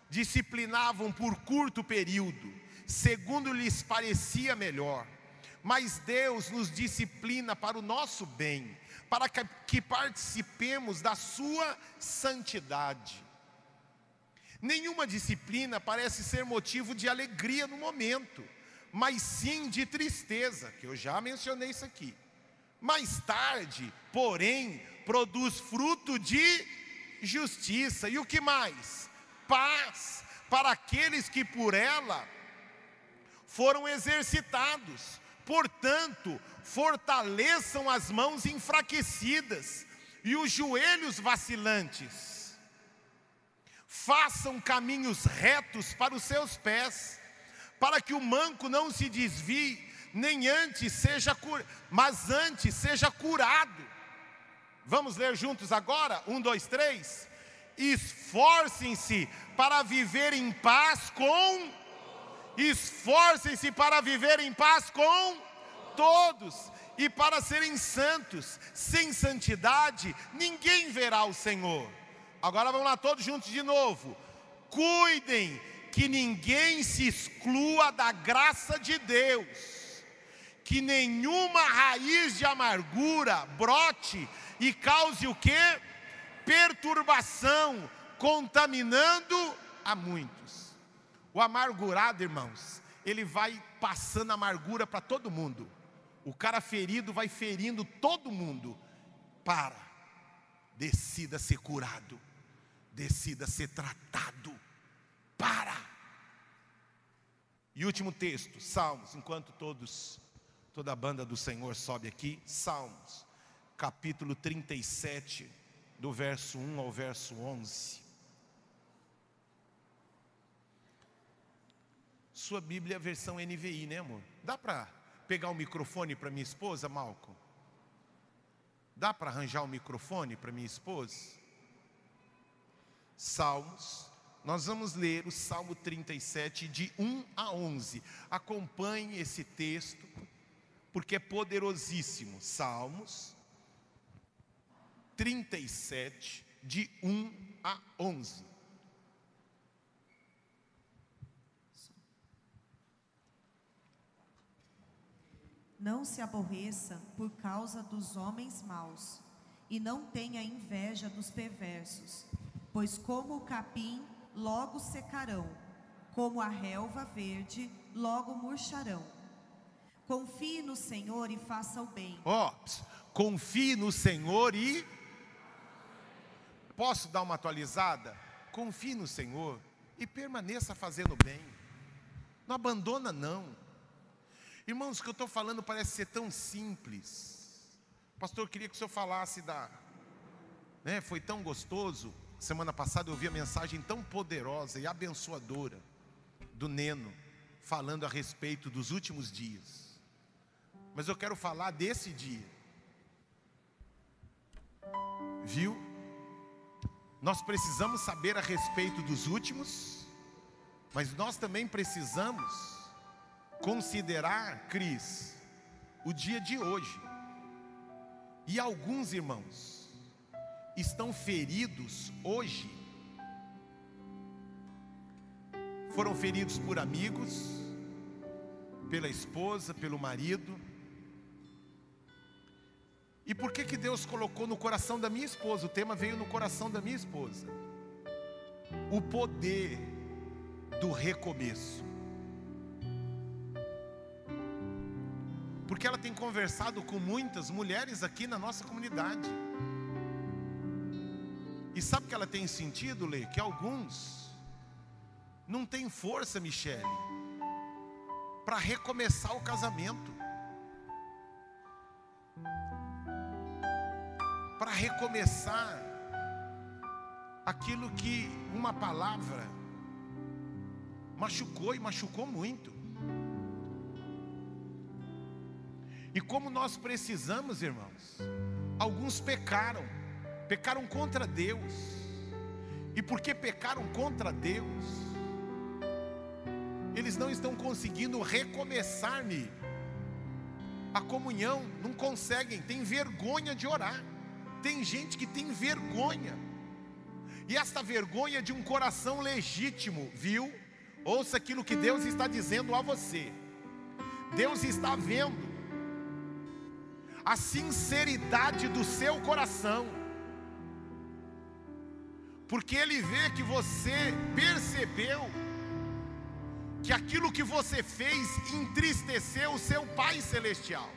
disciplinavam por curto período, segundo lhes parecia melhor, mas Deus nos disciplina para o nosso bem, para que participemos da Sua santidade. Nenhuma disciplina parece ser motivo de alegria no momento, mas sim de tristeza, que eu já mencionei isso aqui. Mais tarde, porém, produz fruto de justiça. E o que mais? Paz para aqueles que por ela foram exercitados. Portanto, fortaleçam as mãos enfraquecidas e os joelhos vacilantes façam caminhos retos para os seus pés, para que o manco não se desvie, nem antes seja mas antes seja curado. Vamos ler juntos agora? Um, dois, três. Esforcem-se para viver em paz com. Esforcem-se para viver em paz com todos e para serem santos. Sem santidade, ninguém verá o Senhor. Agora vamos lá, todos juntos de novo. Cuidem que ninguém se exclua da graça de Deus, que nenhuma raiz de amargura brote e cause o que? Perturbação, contaminando a muitos. O amargurado, irmãos, ele vai passando amargura para todo mundo. O cara ferido vai ferindo todo mundo. Para, decida ser curado decida ser tratado. Para. E último texto, Salmos, enquanto todos, toda a banda do Senhor sobe aqui, Salmos, capítulo 37, do verso 1 ao verso 11. Sua Bíblia é a versão NVI, né, amor? Dá para pegar o microfone para minha esposa, Malco? Dá para arranjar o microfone para minha esposa? Salmos. Nós vamos ler o Salmo 37, de 1 a 11. Acompanhe esse texto, porque é poderosíssimo. Salmos 37, de 1 a 11. Não se aborreça por causa dos homens maus, e não tenha inveja dos perversos, pois como o capim logo secarão, como a relva verde logo murcharão. Confie no Senhor e faça o bem. Ó, oh, confie no Senhor e Posso dar uma atualizada? Confie no Senhor e permaneça fazendo bem. Não abandona não. Irmãos, o que eu estou falando parece ser tão simples. Pastor, queria que o senhor falasse da. Né, foi tão gostoso. Semana passada eu ouvi a mensagem tão poderosa e abençoadora do Neno, falando a respeito dos últimos dias. Mas eu quero falar desse dia. Viu? Nós precisamos saber a respeito dos últimos, mas nós também precisamos considerar, Cris, o dia de hoje. E alguns irmãos estão feridos hoje. Foram feridos por amigos, pela esposa, pelo marido. E por que que Deus colocou no coração da minha esposa? O tema veio no coração da minha esposa. O poder do recomeço. Porque ela tem conversado com muitas mulheres aqui na nossa comunidade. Sabe o que ela tem sentido, Lê? Que alguns não têm força, Michele, para recomeçar o casamento. Para recomeçar aquilo que uma palavra machucou e machucou muito. E como nós precisamos, irmãos, alguns pecaram, pecaram contra Deus, e porque pecaram contra Deus, eles não estão conseguindo recomeçar-me a comunhão, não conseguem, tem vergonha de orar. Tem gente que tem vergonha, e esta vergonha de um coração legítimo, viu? Ouça aquilo que Deus está dizendo a você. Deus está vendo a sinceridade do seu coração, porque Ele vê que você percebeu que aquilo que você fez entristeceu o seu Pai Celestial.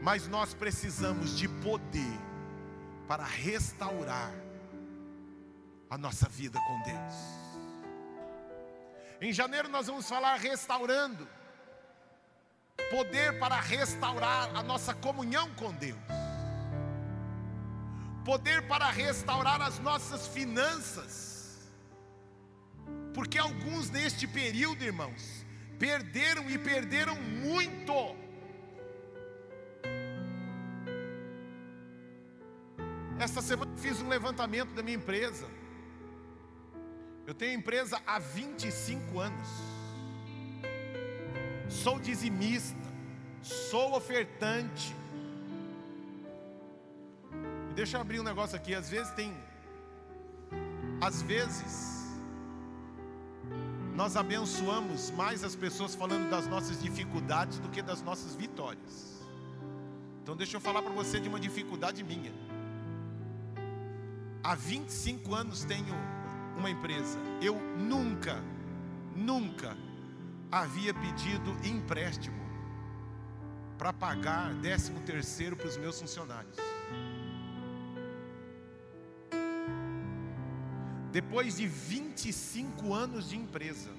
Mas nós precisamos de poder para restaurar a nossa vida com Deus. Em janeiro nós vamos falar restaurando poder para restaurar a nossa comunhão com Deus, poder para restaurar as nossas finanças, porque alguns neste período, irmãos, perderam e perderam muito. Esta semana fiz um levantamento da minha empresa. Eu tenho empresa há 25 anos sou dizimista, sou ofertante. Deixa eu abrir um negócio aqui, às vezes tem, às vezes, nós abençoamos mais as pessoas falando das nossas dificuldades do que das nossas vitórias. Então deixa eu falar para você de uma dificuldade minha. Há 25 anos tenho uma empresa. Eu nunca, nunca havia pedido empréstimo para pagar décimo terceiro para os meus funcionários. Depois de 25 anos de empresa,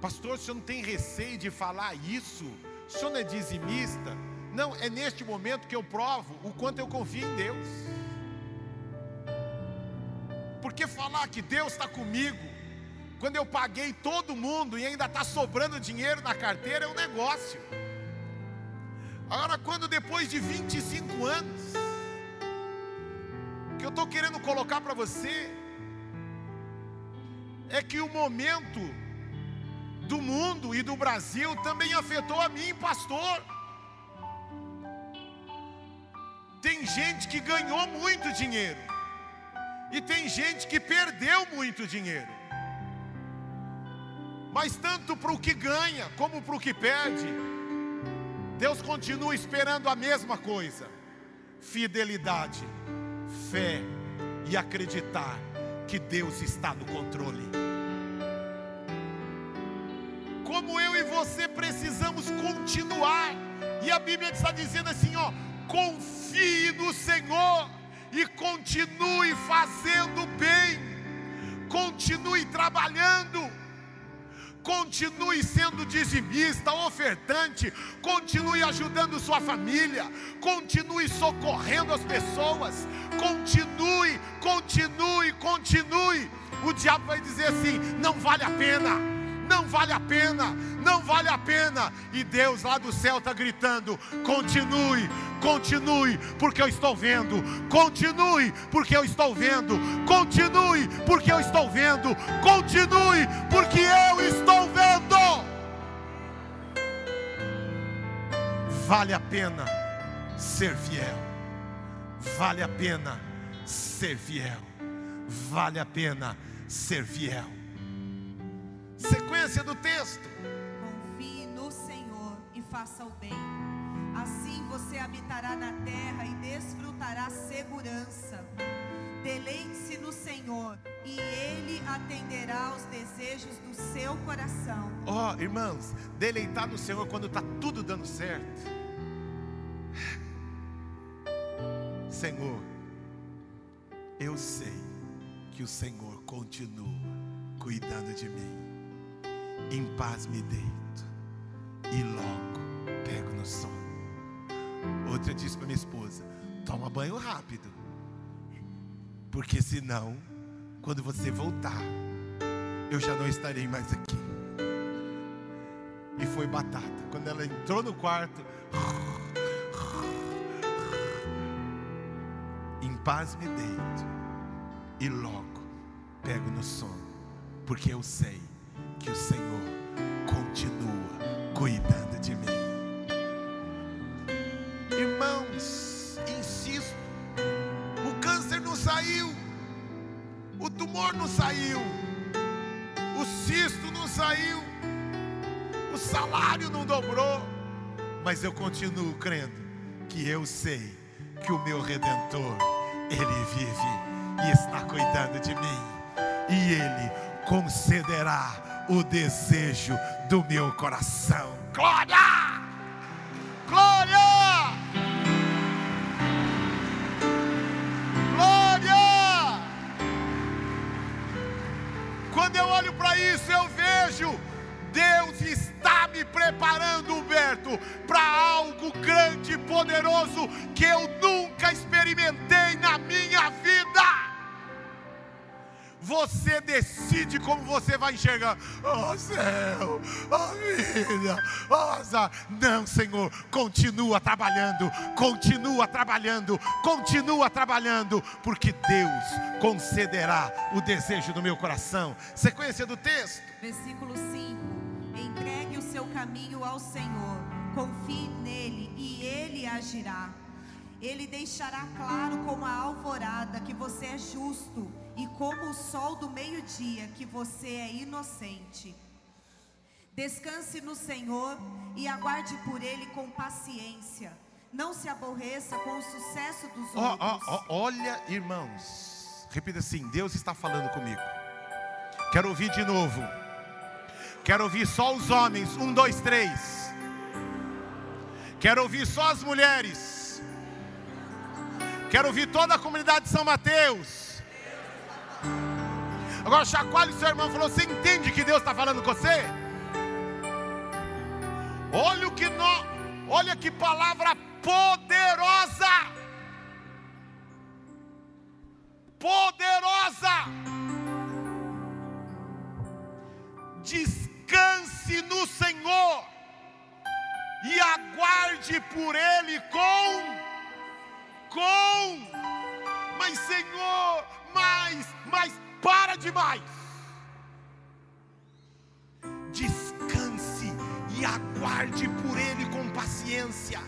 pastor, o senhor não tem receio de falar isso? O senhor não é dizimista? Não, é neste momento que eu provo o quanto eu confio em Deus. Porque falar que Deus está comigo, quando eu paguei todo mundo e ainda está sobrando dinheiro na carteira, é um negócio. Agora, quando depois de 25 anos, que eu estou querendo colocar para você, é que o momento do mundo e do Brasil também afetou a mim, pastor. Tem gente que ganhou muito dinheiro, e tem gente que perdeu muito dinheiro. Mas tanto para o que ganha como para o que perde, Deus continua esperando a mesma coisa: fidelidade, fé e acreditar que Deus está no controle. Como eu e você precisamos continuar, e a Bíblia está dizendo assim: ó, confie no Senhor e continue fazendo bem, continue trabalhando continue sendo dizimista, ofertante, continue ajudando sua família, continue socorrendo as pessoas, continue, continue, continue. O diabo vai dizer assim: não vale a pena, não vale a pena, não vale a pena. E Deus lá do céu está gritando: continue, continue, porque eu estou vendo, continue, porque eu estou vendo, continue, porque eu estou vendo, continue, porque eu estou vendo. Vale a pena ser fiel, vale a pena ser fiel, vale a pena ser fiel. Sequência do texto. Confie no Senhor e faça o bem. Assim você habitará na terra e desfrutará segurança. Deleite-se no Senhor e Ele atenderá aos desejos do seu coração. Ó, oh, irmãos, deleitar no Senhor quando está tudo dando certo. Senhor, eu sei que o Senhor continua cuidando de mim. Em paz me deito e logo pego no sono. Outra disse para minha esposa: toma banho rápido, porque senão, quando você voltar, eu já não estarei mais aqui. E foi batata. Quando ela entrou no quarto, em paz me deito e logo pego no sono, porque eu sei que o Senhor continua cuidando de mim. Irmãos, insisto, o câncer não saiu, o tumor não saiu, o cisto não saiu, o salário não dobrou, mas eu continuo crendo que eu sei que o meu redentor, ele vive e está cuidando de mim, e ele concederá o desejo do meu coração. Glória! Glória! Glória! Quando eu olho para isso, eu vejo Deus está me preparando, Humberto, para algo grande e poderoso que eu nunca experimentei na minha vida. Você decide como você vai enxergar. Oh céu, oh vida, oh azar. Não, Senhor, continua trabalhando, continua trabalhando, continua trabalhando, porque Deus concederá o desejo do meu coração. Sequência do texto. Versículo 5: Entregue o seu caminho ao Senhor, confie nele e ele agirá. Ele deixará claro como a alvorada que você é justo e como o sol do meio-dia que você é inocente. Descanse no Senhor e aguarde por Ele com paciência. Não se aborreça com o sucesso dos oh, outros. Oh, oh, olha, irmãos, repita assim: Deus está falando comigo. Quero ouvir de novo. Quero ouvir só os homens. Um, dois, três. Quero ouvir só as mulheres. Quero ouvir toda a comunidade de São Mateus. Agora chacoalhe seu irmão e falou: Você entende que Deus está falando com você? Olha o que nós, olha que palavra poderosa! Poderosa! Descanse no Senhor e aguarde por Ele com, com, mas Senhor, mais, mais, para demais. Descanse e aguarde por Ele com paciência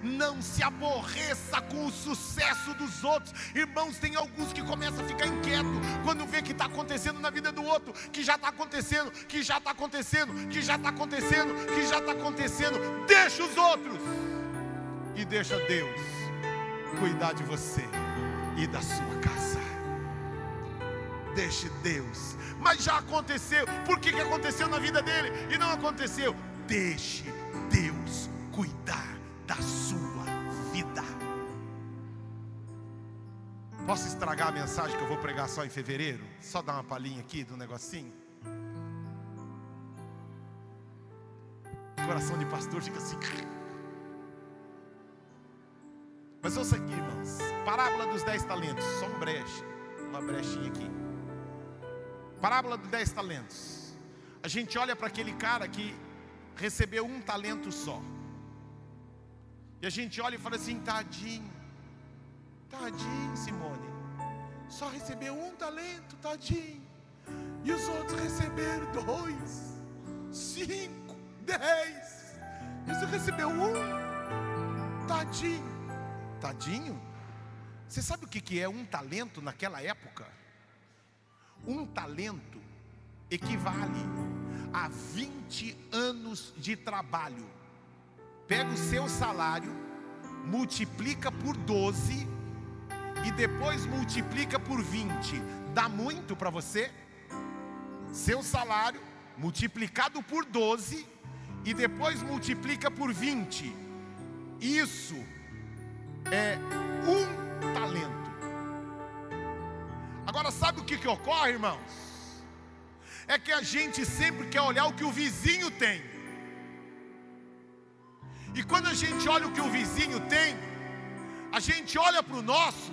não se aborreça com o sucesso dos outros. Irmãos, tem alguns que começam a ficar inquieto quando vê que está acontecendo na vida do outro, que já está acontecendo, que já está acontecendo, que já está acontecendo, que já está acontecendo. Deixa os outros e deixa Deus cuidar de você e da sua casa. Deixe Deus, mas já aconteceu. Por que, que aconteceu na vida dele e não aconteceu? Deixe Deus cuidar da sua vida. Posso estragar a mensagem que eu vou pregar só em fevereiro? Só dar uma palhinha aqui do negocinho? coração de pastor fica assim. Mas ouça aqui, irmãos. Parábola dos dez talentos. Só um breche. Uma brechinha aqui. Parábola dos dez talentos. A gente olha para aquele cara que recebeu um talento só. E a gente olha e fala assim: tadinho, tadinho, Simone, só recebeu um talento, tadinho. E os outros receberam dois, cinco, dez. E você recebeu um, tadinho, tadinho. Você sabe o que é um talento naquela época? Um talento equivale a 20 anos de trabalho pega o seu salário, multiplica por 12 e depois multiplica por 20. Dá muito para você? Seu salário multiplicado por 12 e depois multiplica por 20. Isso é um talento. Agora, sabe o que, que ocorre, irmãos? É que a gente sempre quer olhar o que o vizinho tem. E quando a gente olha o que o vizinho tem, a gente olha para o nosso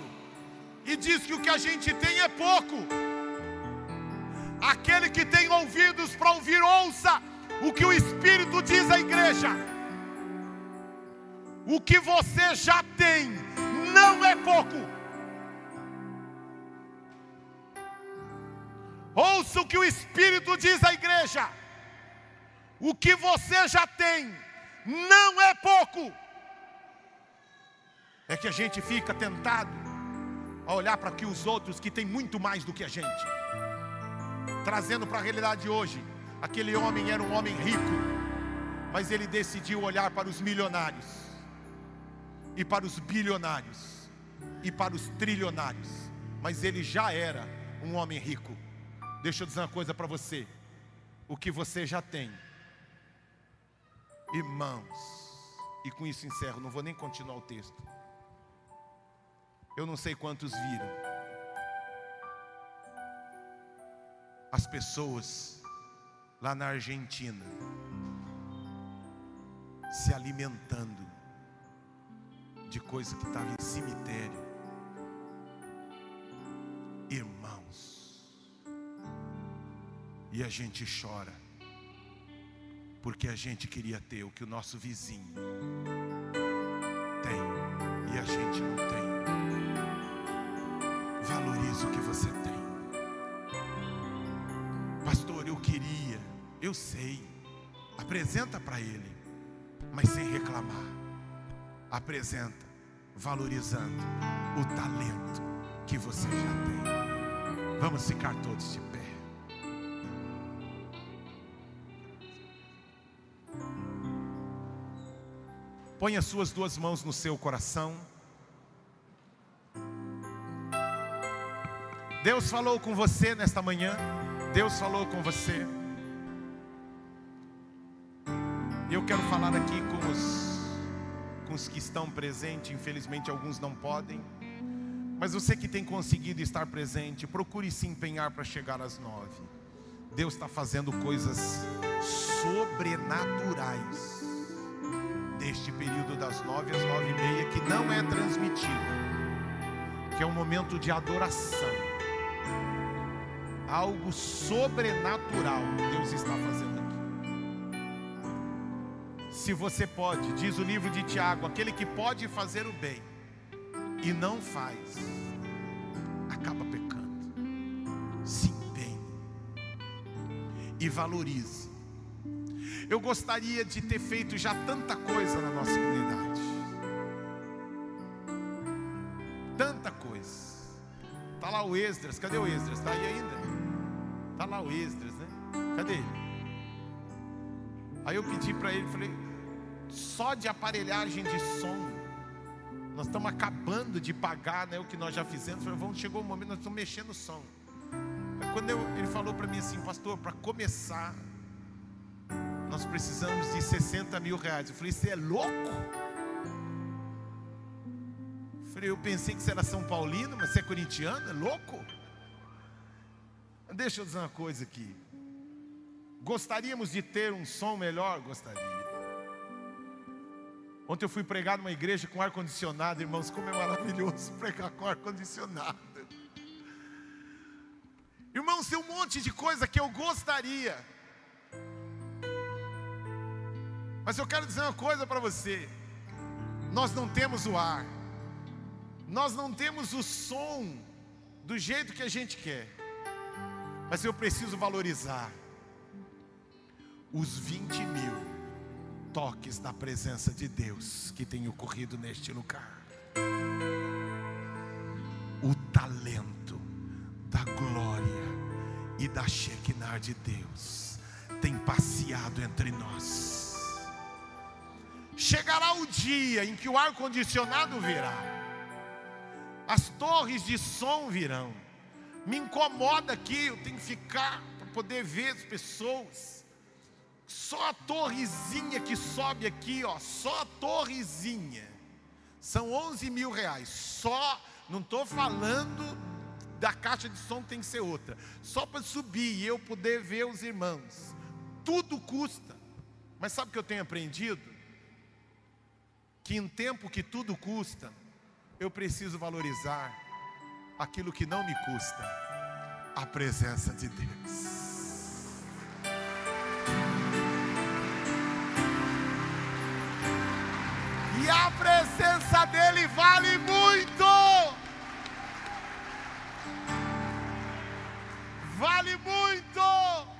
e diz que o que a gente tem é pouco. Aquele que tem ouvidos para ouvir, ouça o que o Espírito diz à igreja. O que você já tem não é pouco. Ouça o que o Espírito diz à igreja. O que você já tem não é pouco. É que a gente fica tentado a olhar para que os outros que têm muito mais do que a gente. Trazendo para a realidade de hoje, aquele homem era um homem rico, mas ele decidiu olhar para os milionários, e para os bilionários, e para os trilionários, mas ele já era um homem rico. Deixa eu dizer uma coisa para você: o que você já tem Irmãos, e com isso encerro, não vou nem continuar o texto. Eu não sei quantos viram. As pessoas lá na Argentina se alimentando de coisa que estava em cemitério. Irmãos, e a gente chora porque a gente queria ter o que o nosso vizinho tem e a gente não tem. Valorize o que você tem. Pastor, eu queria, eu sei. Apresenta para ele, mas sem reclamar. Apresenta, valorizando o talento que você já tem. Vamos ficar todos de Põe as suas duas mãos no seu coração. Deus falou com você nesta manhã. Deus falou com você. Eu quero falar aqui com os, com os que estão presentes. Infelizmente, alguns não podem. Mas você que tem conseguido estar presente, procure se empenhar para chegar às nove. Deus está fazendo coisas sobrenaturais neste período das nove às nove e meia, que não é transmitido, que é um momento de adoração. Algo sobrenatural Deus está fazendo aqui. Se você pode, diz o livro de Tiago, aquele que pode fazer o bem e não faz, acaba pecando. Se empenhe e valorize. Eu gostaria de ter feito já tanta coisa na nossa comunidade. Tanta coisa. Tá lá o Esdras, cadê o Esdras? Está aí ainda? Tá lá o Esdras, né? Cadê ele? Aí eu pedi para ele, falei, só de aparelhagem de som, nós estamos acabando de pagar né, o que nós já fizemos. Falei, vamos, chegou o um momento, nós estamos mexendo o som. Aí quando eu, ele falou para mim assim, pastor, para começar, nós precisamos de 60 mil reais. Eu falei, você é louco? Eu falei, eu pensei que você era São Paulino, mas você é corintiano, é louco? Deixa eu dizer uma coisa aqui. Gostaríamos de ter um som melhor? Gostaria. Ontem eu fui pregar numa igreja com ar-condicionado, irmãos, como é maravilhoso pregar com ar-condicionado. Irmãos, tem um monte de coisa que eu gostaria. Mas eu quero dizer uma coisa para você: nós não temos o ar, nós não temos o som do jeito que a gente quer, mas eu preciso valorizar os 20 mil toques da presença de Deus que tem ocorrido neste lugar. O talento da glória e da Shekinah de Deus tem passeado entre nós. Chegará o dia em que o ar-condicionado virá, as torres de som virão. Me incomoda aqui, eu tenho que ficar para poder ver as pessoas. Só a torrezinha que sobe aqui, ó, só a torrezinha, são 11 mil reais. Só, não estou falando da caixa de som tem que ser outra. Só para subir e eu poder ver os irmãos. Tudo custa. Mas sabe o que eu tenho aprendido? Que em tempo que tudo custa, eu preciso valorizar aquilo que não me custa, a presença de Deus. E a presença dele vale muito. Vale muito.